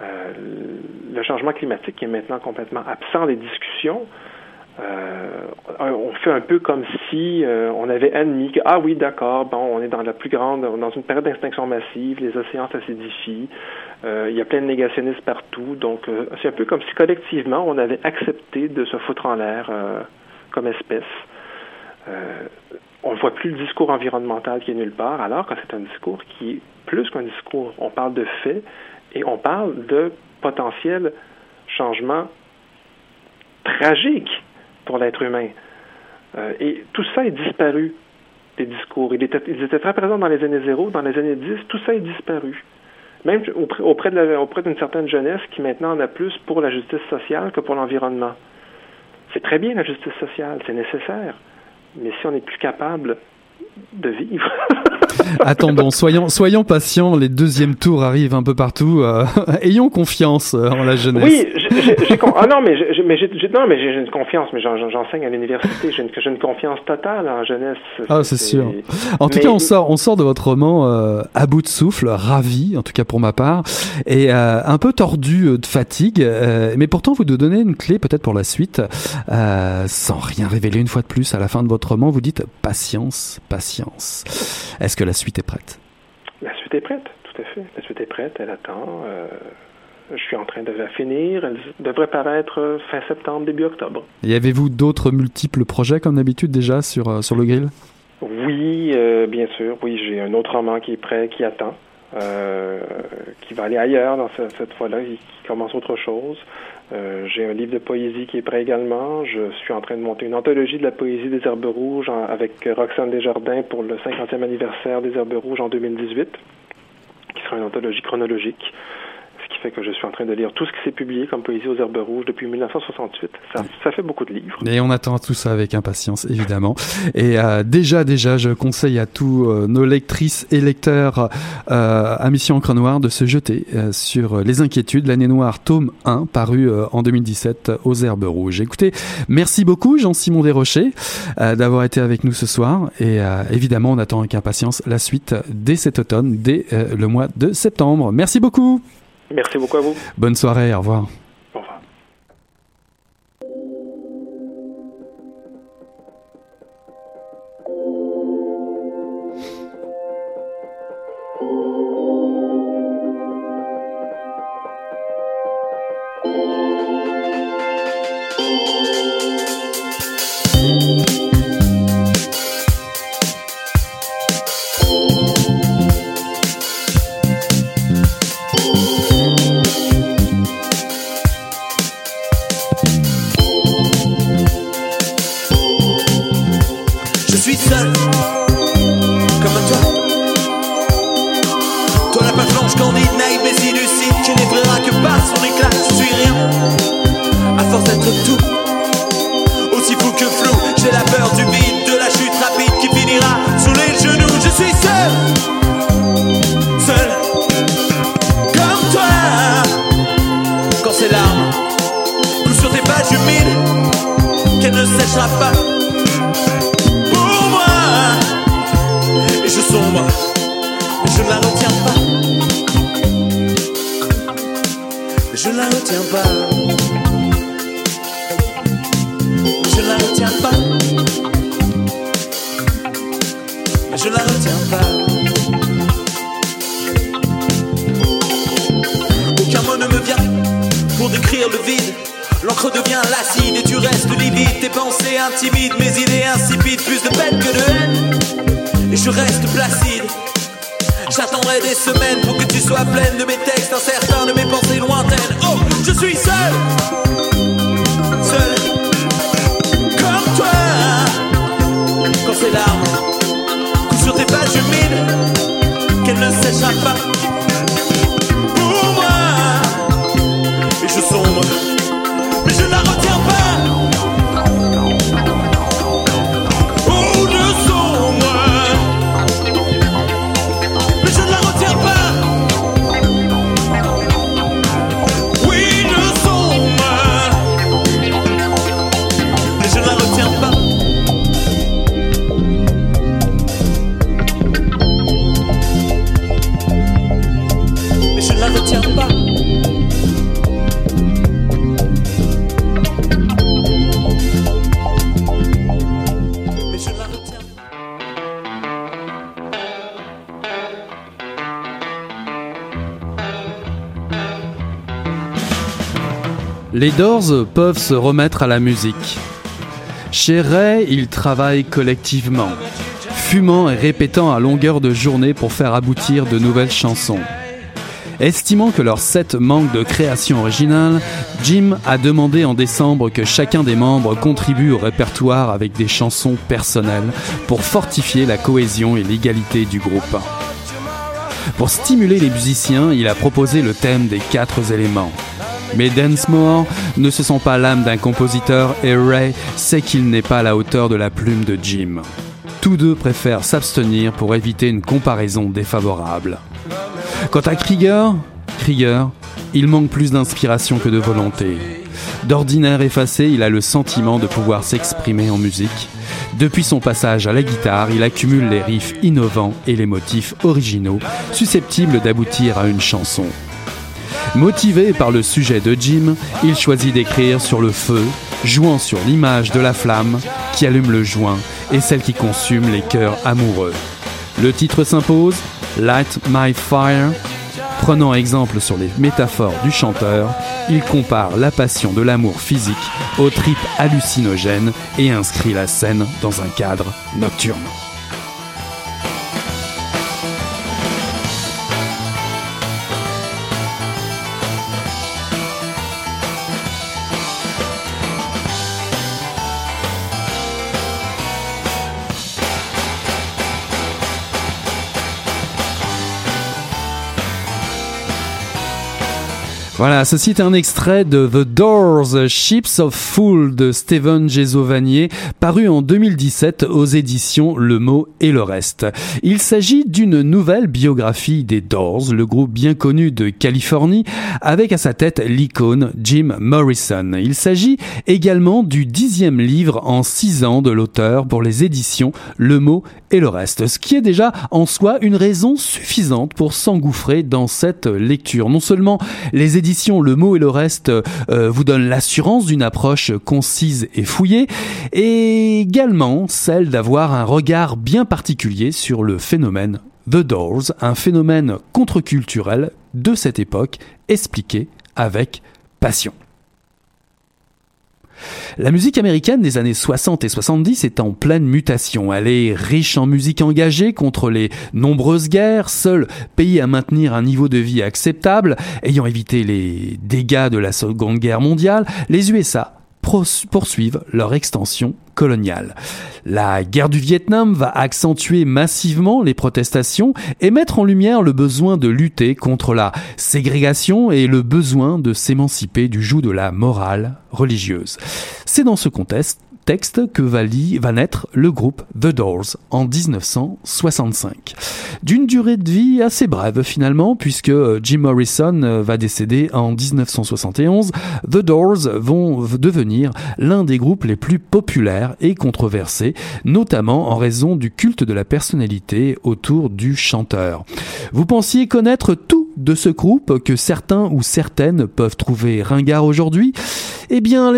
le changement climatique est maintenant complètement absent des discussions. On fait un peu comme si on avait admis que, ah oui, d'accord, bon, on est dans la plus grande, dans une période d'extinction massive, les océans s'acidifient, euh, il y a plein de négationnistes partout. Donc, euh, c'est un peu comme si collectivement, on avait accepté de se foutre en l'air euh, comme espèce. on ne voit plus le discours environnemental qui est nulle part, alors que c'est un discours qui est plus qu'un discours. On parle de faits et on parle de potentiels changements tragiques pour l'être humain. et tout ça est disparu des discours. Ils étaient, très présents dans les années zéro, dans les années 10, tout ça est disparu même auprès d'une certaine jeunesse qui maintenant en a plus pour la justice sociale que pour l'environnement. C'est très bien la justice sociale, c'est nécessaire. Mais si on n'est plus capable de vivre. *laughs* Attendons, soyons, soyons patients. Les deuxièmes tours arrivent un peu partout. Euh, *laughs* ayons confiance euh, en la jeunesse. Oui, j'ai, ah non, mais j'ai, mais j'ai, non, mais j'ai une confiance. Mais j'enseigne à l'université. J'ai une, j'ai une confiance totale en jeunesse. Ah, c'est, sûr. En tout cas, on sort, on sort de votre roman euh, à bout de souffle, ravi, en tout cas pour ma part, et un peu tordu de fatigue. mais pourtant, vous nous donnez une clé peut-être pour la suite, sans rien révéler une fois de plus. À la fin de votre roman, vous dites patience, patience. Est-ce que la suite est prête? La suite est prête, tout à fait. La suite est prête, elle attend. Euh, je suis en train de la finir. Elle devrait paraître fin septembre, début octobre. Y avez-vous d'autres multiples projets comme d'habitude déjà sur, euh, sur le grill? Oui, euh, bien sûr. Oui, j'ai un autre roman qui est prêt, qui attend. qui va aller ailleurs dans cette fois-là, qui commence autre chose. Euh, j'ai un livre de poésie qui est prêt également. Je suis en train de monter une anthologie de la poésie des Herbes Rouges avec Roxane Desjardins pour le 50e anniversaire des Herbes Rouges en 2018, qui sera une anthologie chronologique fait que je suis en train de lire tout ce qui s'est publié comme poésie aux herbes rouges depuis 1968. Ça, fait beaucoup de livres. Et on attend tout ça avec impatience, évidemment. Et euh, déjà, déjà, je conseille à tous euh, nos lectrices et lecteurs euh, à Mission Encre Noire de se jeter sur Les Inquiétudes, l'année noire, tome 1, paru en 2017 aux herbes rouges. Écoutez, merci beaucoup Jean-Simon Desrochers d'avoir été avec nous ce soir. Et évidemment, on attend avec impatience la suite dès cet automne, dès le mois de septembre. Merci beaucoup. Merci beaucoup à vous. Bonne soirée, au revoir. sudden plus de peine que de haine. Et je reste placide. J'attendrai des semaines pour que tu sois pleine de mes textes incertains, de mes pensées lointaines. Oh, je suis seul, seul, comme toi. Quand ces larmes coulent sur tes pages humides, qu'elles ne séchent pas. Les Doors peuvent se remettre à la musique. Chez Ray, ils travaillent collectivement, fumant et répétant à longueur de journée pour faire aboutir de nouvelles chansons. Estimant que leur set manque de création originale, Jim a demandé en décembre que chacun des membres contribue au répertoire avec des chansons personnelles pour fortifier la cohésion et l'égalité du groupe. Pour stimuler les musiciens, il a proposé le thème des quatre éléments. Mais Densmore ne se sent pas l'âme d'un compositeur et Ray sait qu'il n'est pas à la hauteur de la plume de Jim. Tous deux préfèrent s'abstenir pour éviter une comparaison défavorable. Quant à Krieger, Krieger, il manque plus d'inspiration que de volonté. D'ordinaire effacé, il a le sentiment de pouvoir s'exprimer en musique. Depuis son passage à la guitare, il accumule les riffs innovants et les motifs originaux, susceptibles d'aboutir à une chanson. Motivé par le sujet de Jim, il choisit d'écrire sur le feu, jouant sur l'image de la flamme qui allume le joint et celle qui consume les cœurs amoureux. Le titre s'impose, Light My Fire. Prenant exemple sur les métaphores du chanteur, il compare la passion de l'amour physique aux tripes hallucinogènes et inscrit la scène dans un cadre nocturne. Voilà, ceci est un extrait de The Doors, Ships of Fool de Steven Gesovanier, paru en 2017 aux éditions Le Mot et le Reste. Il s'agit d'une nouvelle biographie des Doors, le groupe bien connu de Californie, avec à sa tête l'icône Jim Morrison. Il s'agit également du dixième livre en six ans de l'auteur pour les éditions Le Mot et le Reste, ce qui est déjà en soi une raison suffisante pour s'engouffrer dans cette lecture. Non seulement les éditions le mot et le reste euh, vous donnent l'assurance d'une approche concise et fouillée, et également celle d'avoir un regard bien particulier sur le phénomène The Doors, un phénomène contre-culturel de cette époque, expliqué avec passion. La musique américaine des années 60 et 70 est en pleine mutation. Elle est riche en musique engagée contre les nombreuses guerres, seul pays à maintenir un niveau de vie acceptable, ayant évité les dégâts de la Seconde Guerre mondiale, les USA poursuivent leur extension coloniale. La guerre du Vietnam va accentuer massivement les protestations et mettre en lumière le besoin de lutter contre la ségrégation et le besoin de s'émanciper du joug de la morale religieuse. C'est dans ce contexte texte que va, va naître le groupe The Doors en 1965. D'une durée de vie assez brève finalement, puisque euh, Jim Morrison euh, va décéder en 1971, The Doors vont devenir l'un des groupes les plus populaires et controversés, notamment en raison du culte de la personnalité autour du chanteur. Vous pensiez connaître tout de ce groupe que certains ou certaines peuvent trouver ringard aujourd'hui eh bien,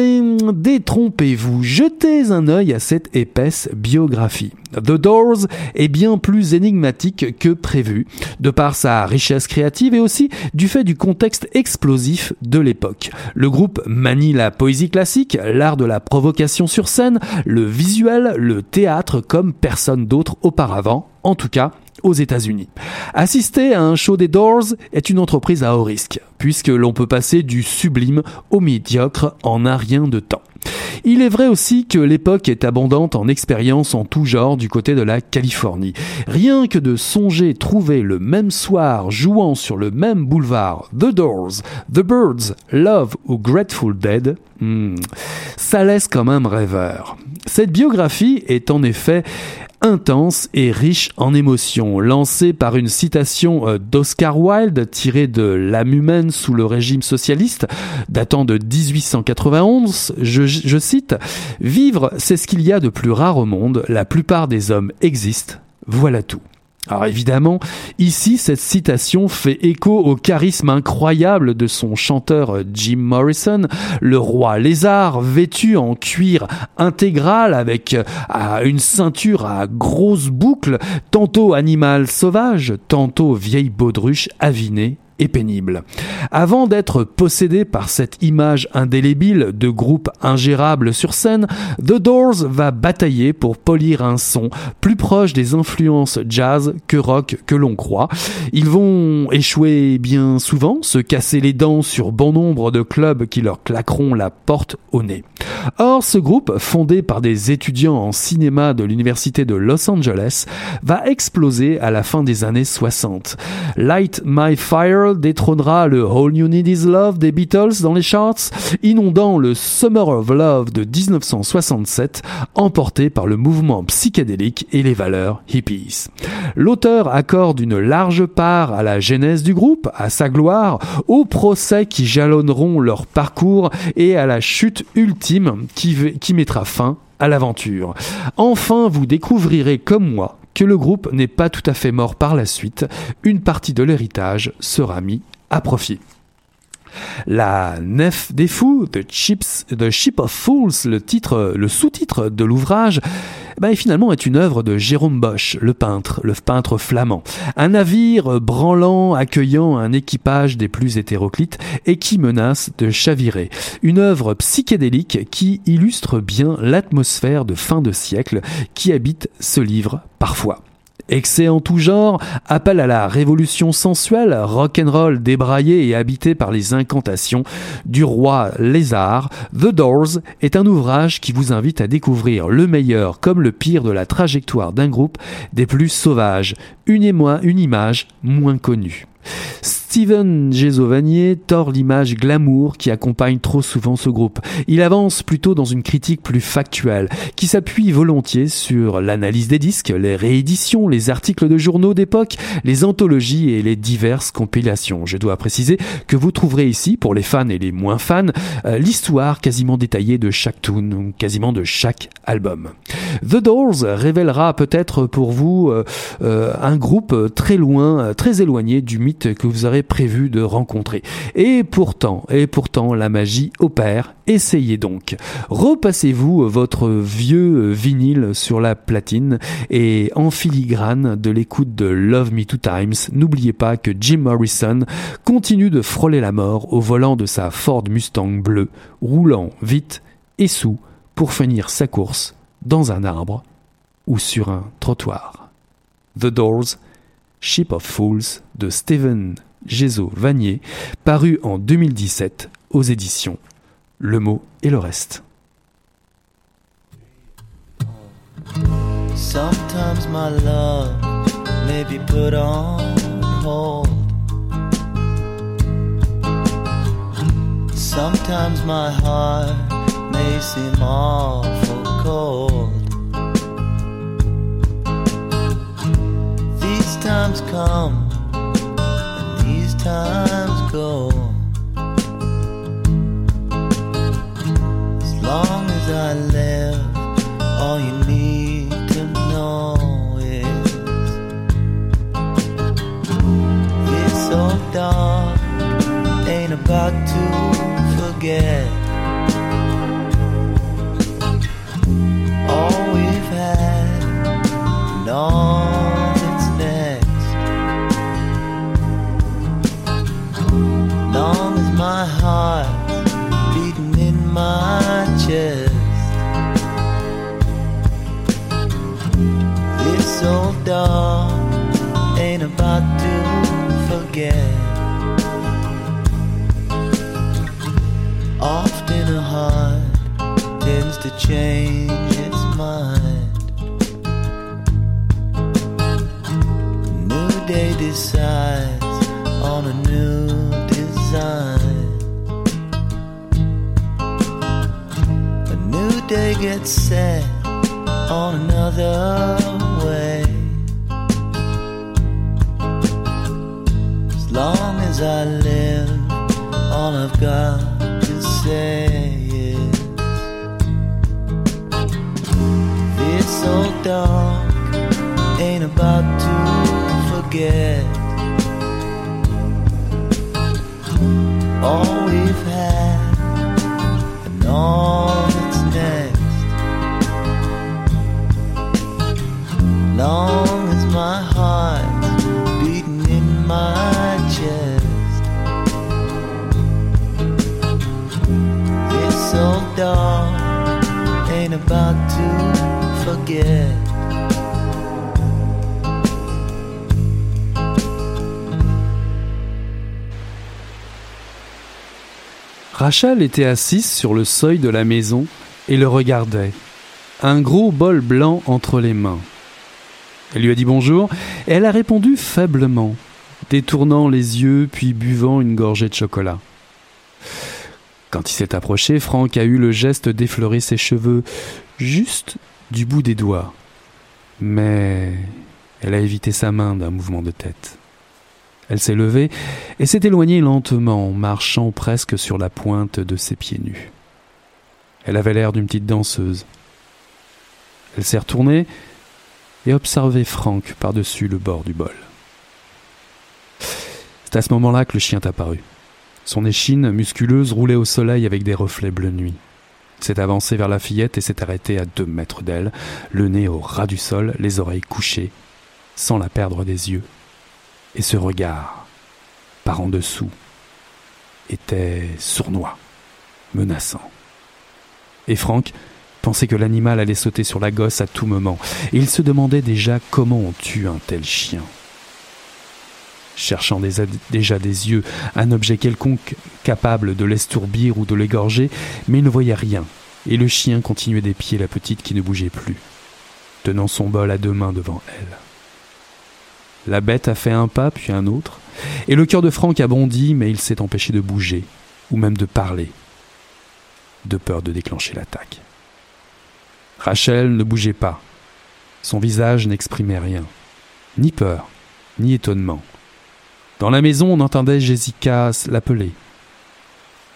détrompez-vous, jetez un œil à cette épaisse biographie. The Doors est bien plus énigmatique que prévu, de par sa richesse créative et aussi du fait du contexte explosif de l'époque. Le groupe manie la poésie classique, l'art de la provocation sur scène, le visuel, le théâtre comme personne d'autre auparavant, en tout cas aux États-Unis. Assister à un show des Doors est une entreprise à haut risque, puisque l'on peut passer du sublime au médiocre en un rien de temps. Il est vrai aussi que l'époque est abondante en expériences en tout genre du côté de la Californie. Rien que de songer trouver le même soir jouant sur le même boulevard The Doors, The Birds, Love ou Grateful Dead, hmm, ça laisse quand même rêveur. Cette biographie est en effet intense et riche en émotions, lancé par une citation euh, d'Oscar Wilde tirée de L'âme humaine sous le régime socialiste, datant de 1891. Je, je cite Vivre, c'est ce qu'il y a de plus rare au monde. La plupart des hommes existent. Voilà tout. Alors évidemment, ici, cette citation fait écho au charisme incroyable de son chanteur euh, Jim Morrison, le roi lézard vêtu en cuir intégral avec euh, une ceinture à grosses boucles, tantôt animal sauvage, tantôt vieille baudruche avinée pénible. Avant d'être possédé par cette image indélébile de groupe ingérable sur scène, The Doors va batailler pour polir un son plus proche des influences jazz que rock que l'on croit. Ils vont échouer bien souvent, se casser les dents sur bon nombre de clubs qui leur claqueront la porte au nez. Or, ce groupe, fondé par des étudiants en cinéma de l'université de Los Angeles, va exploser à la fin des années 60. Light My Fire détrônera le All You Need Is Love des Beatles dans les charts, inondant le Summer of Love de 1967, emporté par le mouvement psychédélique et les valeurs hippies. L'auteur accorde une large part à la genèse du groupe, à sa gloire, aux procès qui jalonneront leur parcours et à la chute ultime qui, qui mettra fin à l'aventure. Enfin, vous découvrirez comme moi que le groupe n'est pas tout à fait mort par la suite, une partie de l'héritage sera mis à profit. La Nef des Fous, The, Chips, The Ship of Fools, le titre, le sous-titre de l'ouvrage, ben, finalement est une œuvre de Jérôme Bosch, le peintre, le peintre flamand. Un navire branlant accueillant un équipage des plus hétéroclites et qui menace de chavirer. Une œuvre psychédélique qui illustre bien l'atmosphère de fin de siècle qui habite ce livre parfois. Excès en tout genre, appel à la révolution sensuelle, rock'n'roll débraillé et habité par les incantations du roi lézard, The Doors est un ouvrage qui vous invite à découvrir le meilleur comme le pire de la trajectoire d'un groupe des plus sauvages, une, et moins, une image moins connue. Steven Gésovanier tord l'image glamour qui accompagne trop souvent ce groupe. Il avance plutôt dans une critique plus factuelle, qui s'appuie volontiers sur l'analyse des disques, les rééditions, les articles de journaux d'époque, les anthologies et les diverses compilations. Je dois préciser que vous trouverez ici, pour les fans et les moins fans, euh, l'histoire quasiment détaillée de chaque tune, quasiment de chaque album. The Doors révélera peut-être pour vous euh, euh, un groupe très loin, très éloigné du mythe que vous aurez prévu de rencontrer. Et pourtant, et pourtant, la magie opère. Essayez donc. Repassez-vous votre vieux vinyle sur la platine et en filigrane de l'écoute de Love Me Two Times, n'oubliez pas que Jim Morrison continue de frôler la mort au volant de sa Ford Mustang bleue, roulant vite et sous pour finir sa course dans un arbre ou sur un trottoir. The Doors, Ship of Fools de Stephen Gézo Vanier, paru en 2017 aux éditions Le mot et le reste. Sometimes my love may be put on hold. Sometimes my heart may seem awful cold. These times come times go. As long as I live, all you need to know is it's so dark, ain't about to forget. All we've had, and all. My heart beating in my chest. This old dog ain't about to forget. Often a heart tends to change its mind. New day decides on a new design. Day gets set on another way. As long as I live, all I've got to say is This old dog ain't about to forget all we've had and all long as my beating in my chest. Rachel était assise sur le seuil de la maison et le regardait, un gros bol blanc entre les mains. Elle lui a dit bonjour et elle a répondu faiblement, détournant les yeux puis buvant une gorgée de chocolat. Quand il s'est approché, Franck a eu le geste d'effleurer ses cheveux juste du bout des doigts. Mais elle a évité sa main d'un mouvement de tête. Elle s'est levée et s'est éloignée lentement, marchant presque sur la pointe de ses pieds nus. Elle avait l'air d'une petite danseuse. Elle s'est retournée et observé Franck par-dessus le bord du bol. C'est à ce moment-là que le chien est apparu. Son échine musculeuse roulait au soleil avec des reflets bleu nuit. S'est avancé vers la fillette et s'est arrêté à deux mètres d'elle, le nez au ras du sol, les oreilles couchées, sans la perdre des yeux. Et ce regard, par en dessous, était sournois, menaçant. Et Franck pensait que l'animal allait sauter sur la gosse à tout moment, et il se demandait déjà comment on tue un tel chien. Cherchant déjà des yeux un objet quelconque capable de l'estourbir ou de l'égorger, mais il ne voyait rien, et le chien continuait d'épier la petite qui ne bougeait plus, tenant son bol à deux mains devant elle. La bête a fait un pas, puis un autre, et le cœur de Franck a bondi, mais il s'est empêché de bouger, ou même de parler, de peur de déclencher l'attaque. Rachel ne bougeait pas. Son visage n'exprimait rien, ni peur, ni étonnement. Dans la maison, on entendait Jessica l'appeler.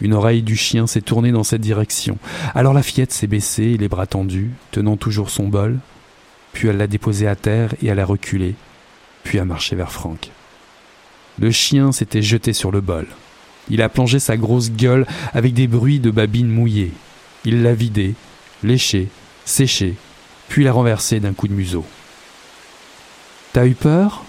Une oreille du chien s'est tournée dans cette direction. Alors la fillette s'est baissée, les bras tendus, tenant toujours son bol. Puis elle l'a déposé à terre et elle a reculé, puis a marché vers Franck. Le chien s'était jeté sur le bol. Il a plongé sa grosse gueule avec des bruits de babines mouillées. Il l'a vidé, léché, séché, puis l'a renversé d'un coup de museau. T'as eu peur?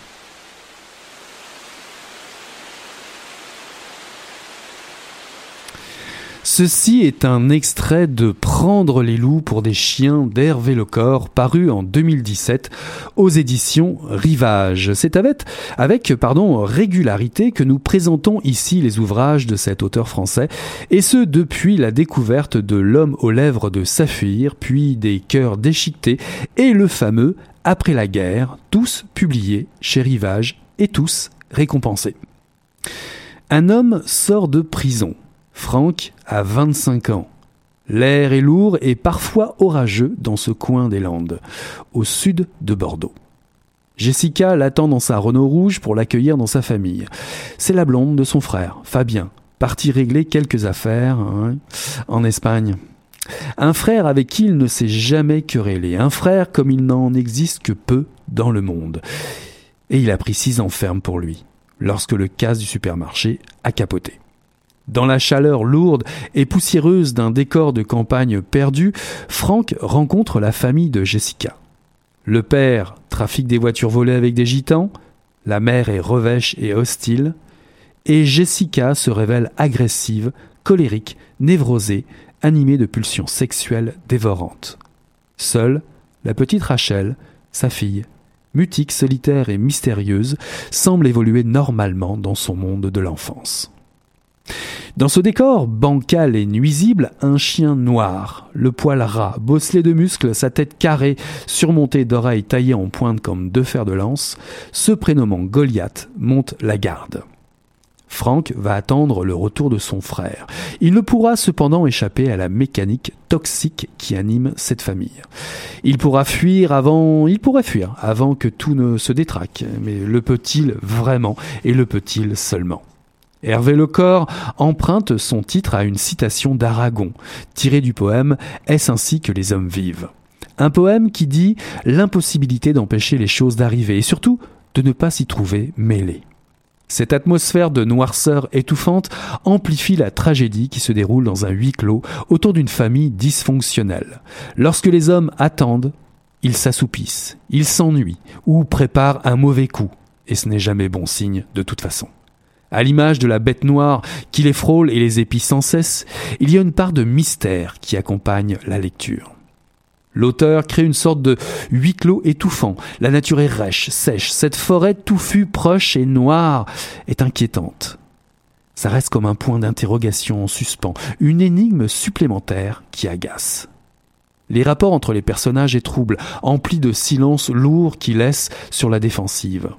Ceci est un extrait de Prendre les loups pour des chiens d'Hervé Lecor, paru en 2017 aux éditions Rivage. C'est avec, avec pardon, régularité que nous présentons ici les ouvrages de cet auteur français, et ce depuis la découverte de L'homme aux lèvres de Saphir, puis des cœurs déchiquetés, et le fameux Après la guerre, tous publiés chez Rivage et tous récompensés. Un homme sort de prison Franck a 25 ans. L'air est lourd et parfois orageux dans ce coin des Landes, au sud de Bordeaux. Jessica l'attend dans sa Renault rouge pour l'accueillir dans sa famille. C'est la blonde de son frère, Fabien, parti régler quelques affaires hein, en Espagne. Un frère avec qui il ne s'est jamais querellé, un frère comme il n'en existe que peu dans le monde. Et il a pris six ans ferme pour lui, lorsque le casse du supermarché a capoté. Dans la chaleur lourde et poussiéreuse d'un décor de campagne perdu, Franck rencontre la famille de Jessica. Le père trafique des voitures volées avec des gitans, la mère est revêche et hostile, et Jessica se révèle agressive, colérique, névrosée, animée de pulsions sexuelles dévorantes. Seule, la petite Rachel, sa fille, mutique, solitaire et mystérieuse, semble évoluer normalement dans son monde de l'enfance. Dans ce décor bancal et nuisible, un chien noir, le poil ras, bosselé de muscles, sa tête carrée, surmontée d'oreilles taillées en pointe comme deux fers de lance, se prénommant Goliath, monte la garde. Frank va attendre le retour de son frère. Il ne pourra cependant échapper à la mécanique toxique qui anime cette famille. Il pourra fuir avant, il pourrait fuir avant que tout ne se détraque. Mais le peut-il vraiment et le peut-il seulement? Hervé Lecor emprunte son titre à une citation d'Aragon, tirée du poème Est-ce ainsi que les hommes vivent? Un poème qui dit l'impossibilité d'empêcher les choses d'arriver et surtout de ne pas s'y trouver mêlées. Cette atmosphère de noirceur étouffante amplifie la tragédie qui se déroule dans un huis clos autour d'une famille dysfonctionnelle. Lorsque les hommes attendent, ils s'assoupissent, ils s'ennuient ou préparent un mauvais coup, et ce n'est jamais bon signe de toute façon. À l'image de la bête noire qui les frôle et les épie sans cesse, il y a une part de mystère qui accompagne la lecture. L'auteur crée une sorte de huis clos étouffant. La nature est rêche, sèche. Cette forêt touffue, proche et noire est inquiétante. Ça reste comme un point d'interrogation en suspens, une énigme supplémentaire qui agace. Les rapports entre les personnages est trouble, emplis de silence lourd qui laisse sur la défensive.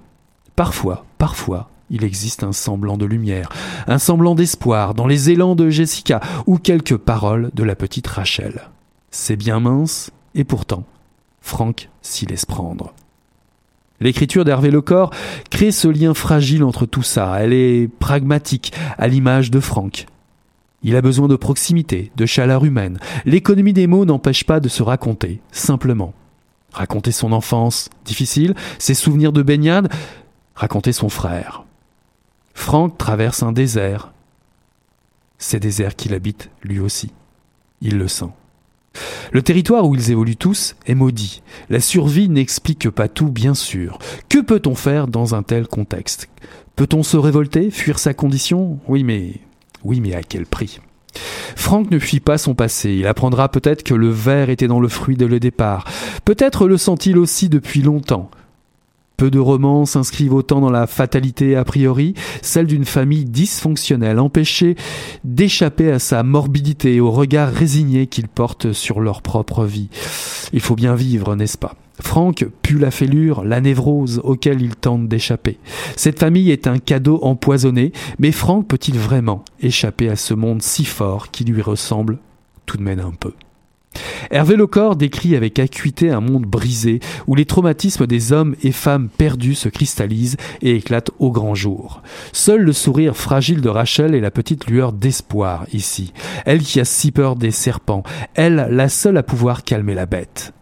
Parfois, parfois, il existe un semblant de lumière, un semblant d'espoir dans les élans de Jessica ou quelques paroles de la petite Rachel. C'est bien mince, et pourtant, Franck s'y laisse prendre. L'écriture d'Hervé Lecor crée ce lien fragile entre tout ça. Elle est pragmatique, à l'image de Franck. Il a besoin de proximité, de chaleur humaine. L'économie des mots n'empêche pas de se raconter, simplement. Raconter son enfance, difficile, ses souvenirs de baignade, raconter son frère. Franck traverse un désert. Ces déserts qu'il habite lui aussi. Il le sent. Le territoire où ils évoluent tous est maudit. La survie n'explique pas tout, bien sûr. Que peut-on faire dans un tel contexte? Peut-on se révolter, fuir sa condition? Oui, mais oui, mais à quel prix? Franck ne fuit pas son passé. Il apprendra peut-être que le verre était dans le fruit de le départ. Peut-être le sent-il aussi depuis longtemps. Peu de romans s'inscrivent autant dans la fatalité a priori, celle d'une famille dysfonctionnelle, empêchée d'échapper à sa morbidité et au regard résigné qu'ils portent sur leur propre vie. Il faut bien vivre, n'est-ce pas? Franck pue la fêlure, la névrose auquel il tente d'échapper. Cette famille est un cadeau empoisonné, mais Franck peut-il vraiment échapper à ce monde si fort qui lui ressemble? Tout de même un peu Hervé Lecor décrit avec acuité un monde brisé où les traumatismes des hommes et femmes perdus se cristallisent et éclatent au grand jour. Seul le sourire fragile de Rachel est la petite lueur d'espoir ici. Elle qui a si peur des serpents, elle la seule à pouvoir calmer la bête.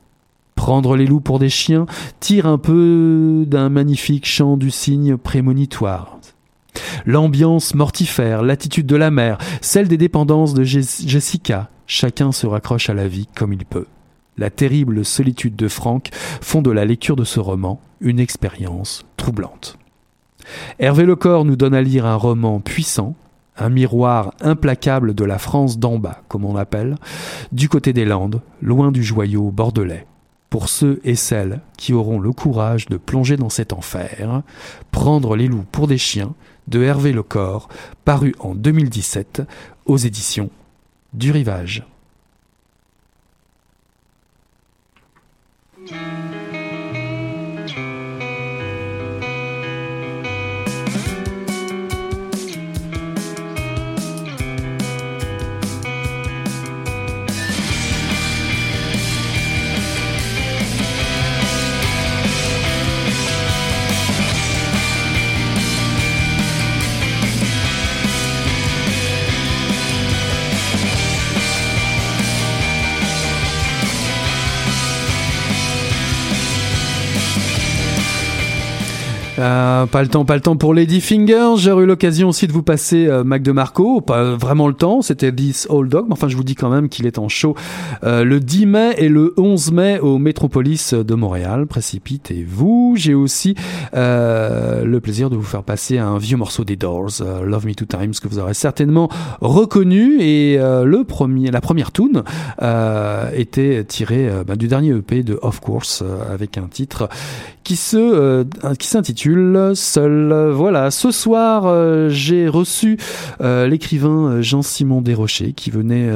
Prendre les loups pour des chiens tire un peu d'un magnifique chant du cygne prémonitoire. L'ambiance mortifère, l'attitude de la mère, celle des dépendances de Jessica, chacun se raccroche à la vie comme il peut. La terrible solitude de Franck font de la lecture de ce roman une expérience troublante. Hervé Lecor nous donne à lire un roman puissant, un miroir implacable de la France d'en bas, comme on l'appelle, du côté des Landes, loin du joyau bordelais. Pour ceux et celles qui auront le courage de plonger dans cet enfer, Prendre les loups pour des chiens de Hervé Lecor, paru en 2017 aux éditions du rivage. Euh, pas le temps, pas le temps pour Lady Finger. J'ai eu l'occasion aussi de vous passer euh, Mac de Marco. Pas vraiment le temps, c'était This Old Dog. Mais enfin, je vous dis quand même qu'il est en show euh, le 10 mai et le 11 mai au Métropolis de Montréal. Précipitez-vous. J'ai aussi le plaisir de vous faire passer un vieux morceau des Doors, Love Me Two Times, que vous aurez certainement reconnu. Et le premier, la première tune était tirée bah, du dernier EP de Of Course avec un titre qui se euh, qui s'intitule Seul. Voilà, ce soir euh, j'ai reçu euh, l'écrivain Jean-Simon Desrochers qui venait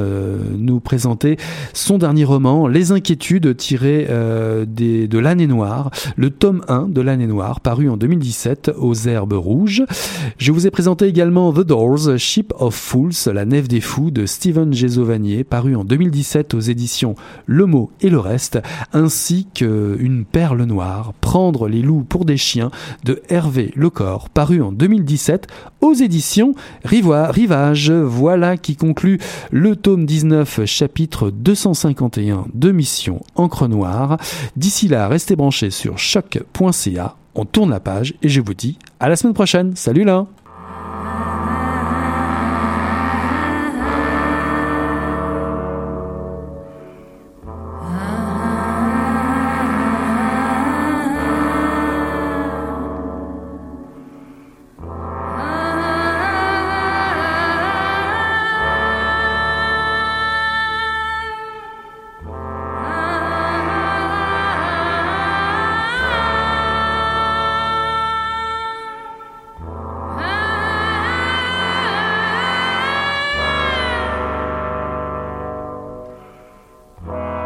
nous présenter son dernier roman Les inquiétudes tirées des, de l'année noire, le tome 1 de l'année noire paru en 2017 aux Herbes Rouges. Je vous ai présenté également The Doors, Ship of Fools, la nef des fous de Steven Gésovanier paru en 2017 aux éditions Le Mot et le reste, ainsi qu'une perle noire, les loups pour des chiens de Hervé Lecor, paru en 2017 aux éditions Rivage. Voilà qui conclut le tome 19, chapitre 251 de Mission Encre Noire. D'ici là, restez branchés sur choc.ca. On tourne la page et je vous dis à la semaine prochaine. Salut là